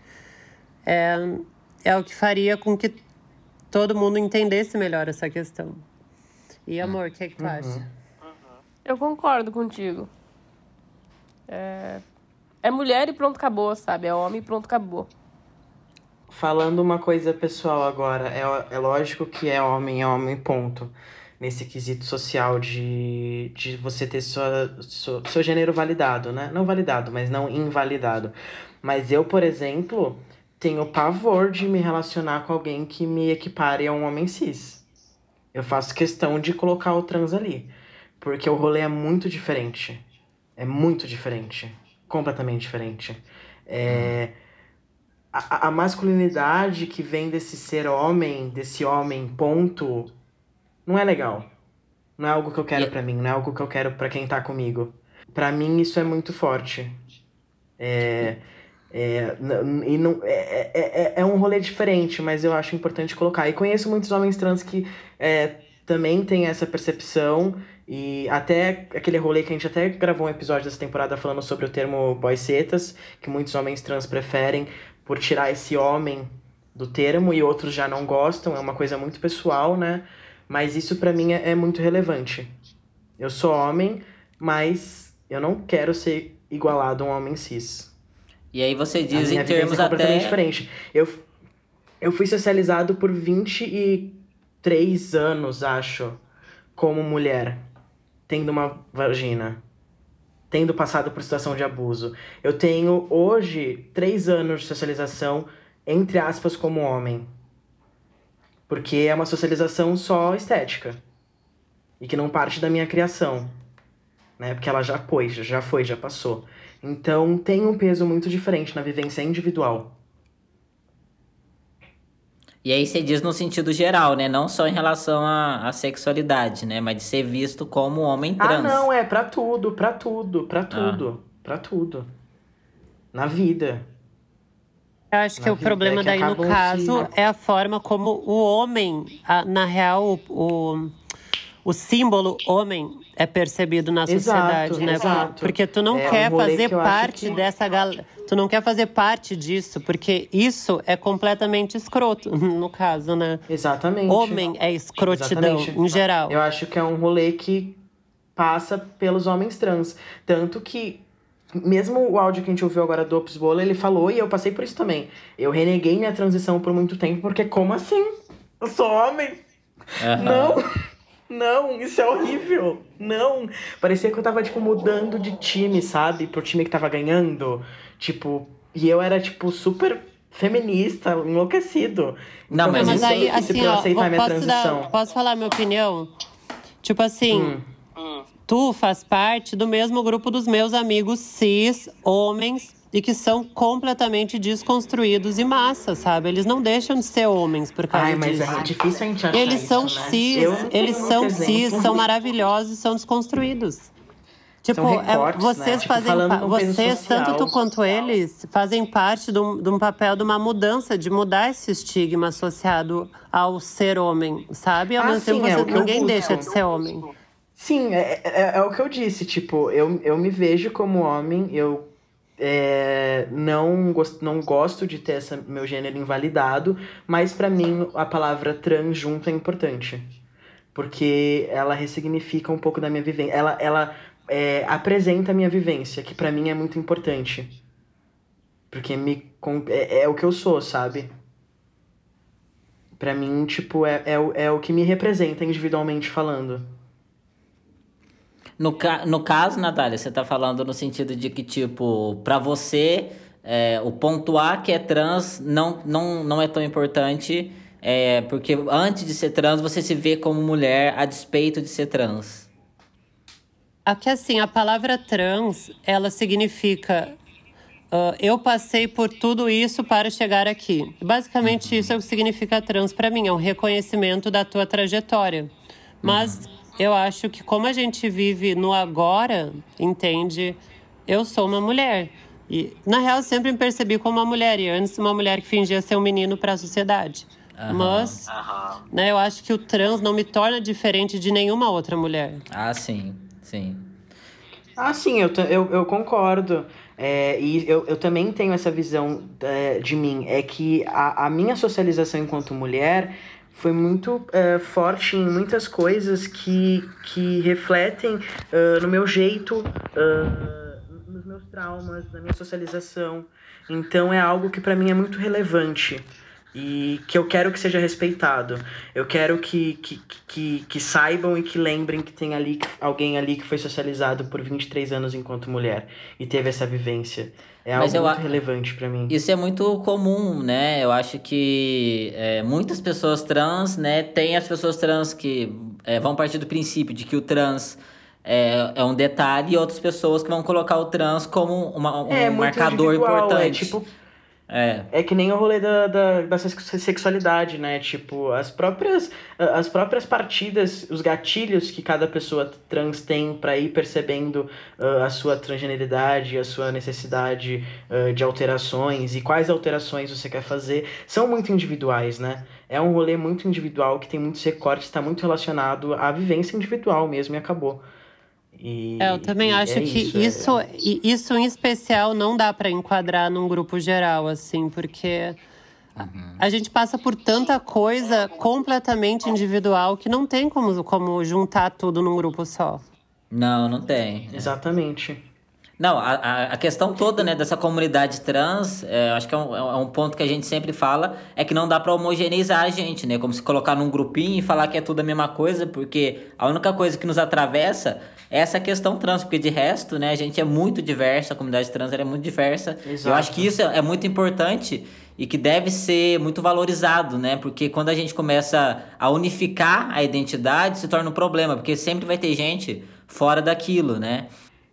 [SPEAKER 4] é, é o que faria com que todo mundo entendesse melhor essa questão. E amor, o que, que tu acha?
[SPEAKER 5] Eu concordo contigo. É... é mulher e pronto, acabou, sabe? É homem e pronto, acabou.
[SPEAKER 1] Falando uma coisa pessoal agora, é, é lógico que é homem, é homem, ponto. Nesse quesito social de, de você ter sua, sua, seu gênero validado, né? Não validado, mas não invalidado. Mas eu, por exemplo, tenho pavor de me relacionar com alguém que me equipare a um homem cis. Eu faço questão de colocar o trans ali. Porque o rolê é muito diferente. É muito diferente. Completamente diferente. É a, a masculinidade que vem desse ser homem, desse homem, ponto, não é legal. Não é algo que eu quero
[SPEAKER 3] E-
[SPEAKER 1] pra mim, não é algo que eu quero pra quem tá comigo. Pra mim isso é muito forte. É, é, e não, é, é, é, é um rolê diferente, mas eu acho importante colocar. E conheço muitos homens trans que é, também têm essa percepção. E até aquele rolê que a gente até gravou um episódio dessa temporada falando sobre o termo boysetas, que muitos homens trans preferem por tirar esse homem do termo e outros já não gostam, é uma coisa muito pessoal, né? Mas isso pra mim é, é muito relevante. Eu sou homem, mas eu não quero ser igualado a um homem cis.
[SPEAKER 3] E aí você
[SPEAKER 1] A
[SPEAKER 3] diz
[SPEAKER 1] minha
[SPEAKER 3] em
[SPEAKER 1] vivência
[SPEAKER 3] termos
[SPEAKER 1] é completamente
[SPEAKER 3] até.
[SPEAKER 1] diferente. Eu, eu fui socializado por 23 anos, acho, como mulher, tendo uma vagina, tendo passado por situação de abuso. Eu tenho hoje três anos de socialização, entre aspas, como homem. Porque é uma socialização só estética. E que não parte da minha criação. Né? Porque ela já foi, já foi, já passou. Então tem um peso muito diferente na vivência individual.
[SPEAKER 3] E aí você diz no sentido geral, né? Não só em relação à, à sexualidade, né? Mas de ser visto como homem trans.
[SPEAKER 1] Ah, não, é pra tudo, pra tudo, pra tudo, pra tudo. Na vida.
[SPEAKER 4] Eu acho que
[SPEAKER 1] Na
[SPEAKER 4] o
[SPEAKER 1] vida,
[SPEAKER 4] problema
[SPEAKER 1] é que
[SPEAKER 4] daí, no caso,
[SPEAKER 1] se-
[SPEAKER 4] é a forma como o homem, a- na real, o, o, o símbolo homem é percebido na
[SPEAKER 1] Exato,
[SPEAKER 4] sociedade, né?
[SPEAKER 1] exato.
[SPEAKER 4] Porque tu não
[SPEAKER 1] É um
[SPEAKER 4] quer
[SPEAKER 1] rolê
[SPEAKER 4] fazer
[SPEAKER 1] que
[SPEAKER 4] parte
[SPEAKER 1] que-
[SPEAKER 4] dessa galera. Tu não quer fazer parte disso, porque isso é completamente escroto, no caso, né?
[SPEAKER 1] Exatamente.
[SPEAKER 4] Homem é escrotidão,
[SPEAKER 1] Exatamente.
[SPEAKER 4] em geral.
[SPEAKER 1] Eu acho que é um rolê que passa pelos homens trans. Tanto que, mesmo o áudio que a gente ouviu agora do Ops Bola, ele falou, e eu passei por isso também. Eu reneguei minha transição por muito tempo, porque como assim? Eu sou homem?
[SPEAKER 3] Aham.
[SPEAKER 1] Não! Não, isso é horrível! Não! Parecia que eu tava, tipo, mudando de time, sabe? Pro time que tava ganhando. Tipo, e eu era, tipo, super feminista, enlouquecido.
[SPEAKER 3] Não,
[SPEAKER 1] Então,
[SPEAKER 3] mas
[SPEAKER 4] Mas aí, assim,
[SPEAKER 1] pra eu
[SPEAKER 4] ó,
[SPEAKER 1] aceitar
[SPEAKER 4] vou-
[SPEAKER 1] minha
[SPEAKER 4] posso,
[SPEAKER 1] transição.
[SPEAKER 4] dar, posso falar minha opinião? Tipo assim, tu faz parte do mesmo grupo dos meus amigos cis, homens, e que são completamente desconstruídos e massa, sabe? Eles não deixam de ser homens por causa
[SPEAKER 1] Ai, mas
[SPEAKER 4] disso.
[SPEAKER 1] é difícil a gente achar
[SPEAKER 4] Eles
[SPEAKER 1] isso,
[SPEAKER 4] são
[SPEAKER 1] né?
[SPEAKER 4] cis, eles são cis, são maravilhosos, são desconstruídos. Tipo, é,
[SPEAKER 1] recortes, né?
[SPEAKER 4] vocês
[SPEAKER 1] Tipo,
[SPEAKER 4] fazem
[SPEAKER 1] peso
[SPEAKER 4] vocês,
[SPEAKER 1] social.
[SPEAKER 4] tanto tu quanto eles, fazem parte de um, de um papel de uma mudança, de mudar esse estigma associado ao ser homem, sabe? Ao
[SPEAKER 1] Ah,
[SPEAKER 4] mesmo tempo,
[SPEAKER 1] sim, é
[SPEAKER 4] você- ninguém deixa de ser homem.
[SPEAKER 1] Sim, é, é, é o que eu disse, tipo, eu, eu me vejo como homem, eu é, não, gos- não gosto de ter essa, meu gênero invalidado, mas pra mim a palavra trans junto é importante. Porque ela ressignifica um pouco da minha vivência. Ela, ela é, apresenta a minha vivência, que pra mim é muito importante. Porque me, é, é o que eu sou, sabe? Pra mim, tipo, é, é, é o que me representa individualmente falando.
[SPEAKER 3] No, ca no caso, Natália, você tá falando no sentido de que, tipo, pra você, é, o ponto A que é trans não, não, não é tão importante, é, porque antes de ser trans, você se vê como mulher a despeito de ser trans.
[SPEAKER 4] Aqui, assim, a palavra trans, ela significa ah, eu passei por tudo isso para chegar aqui. Basicamente, isso é o que significa trans para mim, é um reconhecimento da tua trajetória. Mas eu acho que como a gente vive no agora, entende? Eu sou uma mulher. E, na real, eu sempre me percebi como uma mulher. E antes, uma mulher que fingia ser um menino para a sociedade. Mas, né, eu acho que o trans não me torna diferente de nenhuma outra mulher.
[SPEAKER 3] Ah, sim, sim.
[SPEAKER 1] Ah, sim, eu, eu, eu concordo. É, e eu, eu também tenho essa visão é, de mim. É que a, a minha socialização enquanto mulher foi muito é, forte em muitas coisas que, que refletem ah, no meu jeito, ah, nos meus traumas, na minha socialização. Então é algo que pra mim é muito relevante e que eu quero que seja respeitado. Eu quero que, que, que, que saibam e que lembrem que tem ali alguém ali que foi socializado por 23 anos enquanto mulher e teve essa vivência. É
[SPEAKER 3] Mas
[SPEAKER 1] algo
[SPEAKER 3] eu
[SPEAKER 1] muito relevante pra mim.
[SPEAKER 3] Isso é muito comum, né? Eu acho que é, muitas pessoas trans, né? Tem as pessoas trans que é, vão partir do princípio de que o trans é, é um detalhe e outras pessoas que vão colocar o trans como uma- um
[SPEAKER 1] É
[SPEAKER 3] marcador
[SPEAKER 1] individual,
[SPEAKER 3] importante.
[SPEAKER 1] É, tipo,
[SPEAKER 3] É.
[SPEAKER 1] É que nem o rolê da, da, da sex- sexualidade, né? Tipo, as próprias, as próprias partidas, os gatilhos que cada pessoa trans tem pra ir percebendo ah, a sua transgeneridade, a sua necessidade ah, de alterações e quais alterações você quer fazer, são muito individuais, né? É um rolê muito individual que tem muitos recortes, está muito relacionado à vivência individual mesmo e acabou. E,
[SPEAKER 4] É, eu também
[SPEAKER 1] e
[SPEAKER 4] acho
[SPEAKER 1] é
[SPEAKER 4] que
[SPEAKER 1] isso, é-
[SPEAKER 4] isso, isso em especial não dá para enquadrar num grupo geral, assim, porque a gente passa por tanta coisa completamente individual que não tem como, como juntar tudo num grupo só.
[SPEAKER 3] Não, não tem.
[SPEAKER 1] Exatamente.
[SPEAKER 3] Não, a, a, questão toda, né, dessa comunidade trans, é, acho que é um, é um ponto que a gente sempre fala, é que não dá pra homogeneizar a gente, né? Como se colocar num grupinho e falar que é tudo a mesma coisa, porque a única coisa que nos atravessa essa questão trans, porque de resto, né, a gente é muito diversa, a comunidade trans é muito diversa. Eu
[SPEAKER 1] Exato.
[SPEAKER 3] acho que isso é, é muito importante e que deve ser muito valorizado, né? Porque quando a gente começa a unificar a identidade, se torna um problema, porque sempre vai ter gente fora daquilo, né?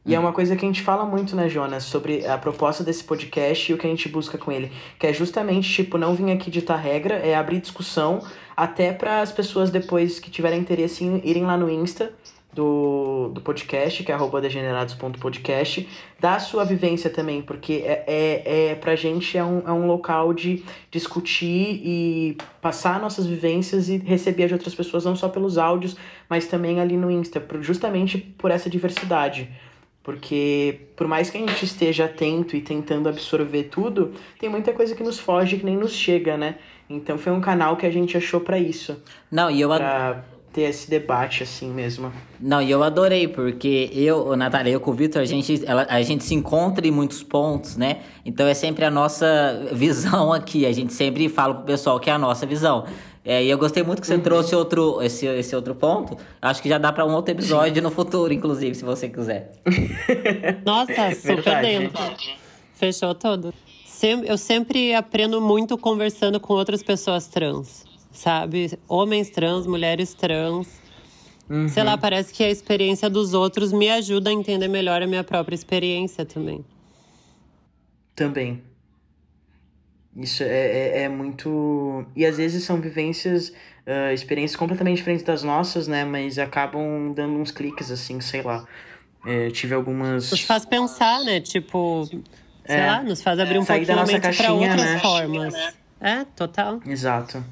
[SPEAKER 1] E é uma coisa que a gente fala muito, né, Jonas, sobre a proposta desse podcast e o que a gente busca com ele. Que é justamente, tipo, não vir aqui ditar regra, é abrir discussão até para as pessoas depois que tiverem interesse em irem lá no Insta do, do podcast, que é arroba degenerados.podcast, dar a sua vivência também, porque é, é, é, pra gente é um, é um local de discutir e passar nossas vivências e receber de outras pessoas, não só pelos áudios, mas também ali no Insta, justamente por essa diversidade. Porque por mais que a gente esteja atento e tentando absorver tudo, tem muita coisa que nos foge que nem nos chega, né? Então foi um canal que a gente achou pra isso,
[SPEAKER 3] Não, e eu,
[SPEAKER 1] pra ter esse debate assim mesmo.
[SPEAKER 3] não, e eu adorei, porque eu, Natália, eu com o Vitor, a gente, ela- a gente se encontra em muitos pontos, né? Então é sempre a nossa visão aqui, a gente sempre fala pro pessoal que é a nossa visão. É, e eu gostei muito que você trouxe outro, esse, esse outro ponto. Acho que já dá pra um outro episódio no futuro, inclusive, se você quiser.
[SPEAKER 4] Nossa, super
[SPEAKER 1] Verdade.
[SPEAKER 4] dentro. Fechou tudo. sem, eu sempre aprendo muito conversando com outras pessoas trans, sabe? Homens trans, mulheres trans. Uhum. Sei lá, parece que a experiência dos outros me ajuda a entender melhor a minha própria experiência também.
[SPEAKER 1] Também. Isso é, é, é muito. E às vezes são vivências, uh, experiências completamente diferentes das nossas, né? Mas acabam dando uns cliques, assim, sei lá. É, tive algumas.
[SPEAKER 4] Nos faz pensar, né? Tipo, sei é, lá, nos faz abrir um pouquinho a mente para outras né? formas. É, total.
[SPEAKER 1] Exato.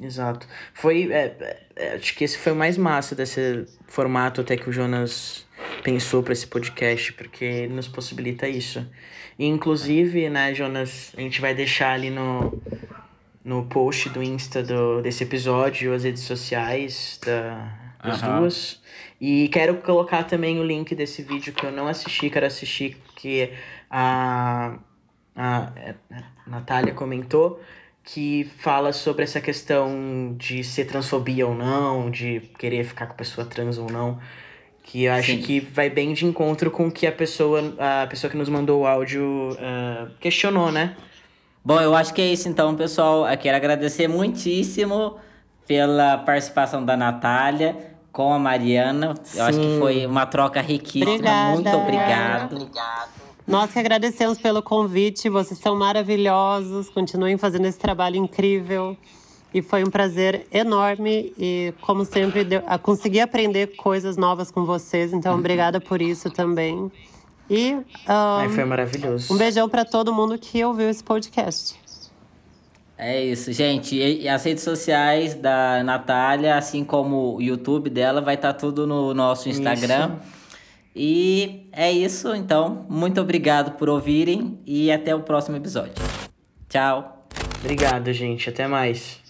[SPEAKER 1] Exato. Foi. É, é, acho que esse foi o mais massa desse formato até que o Jonas pensou para esse podcast, porque nos possibilita isso. E, inclusive, né, Jonas, a gente vai deixar ali no, no post do Insta do, desse episódio as redes sociais da, das uhum. duas. E quero colocar também o link desse vídeo que eu não assisti, quero assistir, que a, a, a Natália comentou, que fala sobre essa questão de ser transfobia ou não, de querer ficar com a pessoa trans ou não. Que eu acho Sim. que vai bem de encontro com o que a pessoa, a pessoa que nos mandou o áudio uh, questionou, né?
[SPEAKER 3] Bom, eu acho que é isso então, pessoal. Eu quero agradecer muitíssimo pela participação da Natália com a Mariana. Sim. Eu acho que foi uma troca riquíssima. Obrigada. Muito obrigado.
[SPEAKER 4] Nós que agradecemos pelo convite, vocês são maravilhosos, continuem fazendo esse trabalho incrível. E foi um prazer enorme e, como sempre, deu, a conseguir aprender coisas novas com vocês. Então, uhum. obrigada por isso também. E um,
[SPEAKER 1] Ai, foi maravilhoso.
[SPEAKER 4] Um beijão para todo mundo que ouviu esse podcast.
[SPEAKER 3] É isso, gente. E as redes sociais da Natália, assim como o YouTube dela, vai estar tá tudo no nosso Instagram. Isso. E é isso, então. Muito obrigado por ouvirem e até o próximo episódio. Tchau.
[SPEAKER 1] Obrigado, gente. Até mais.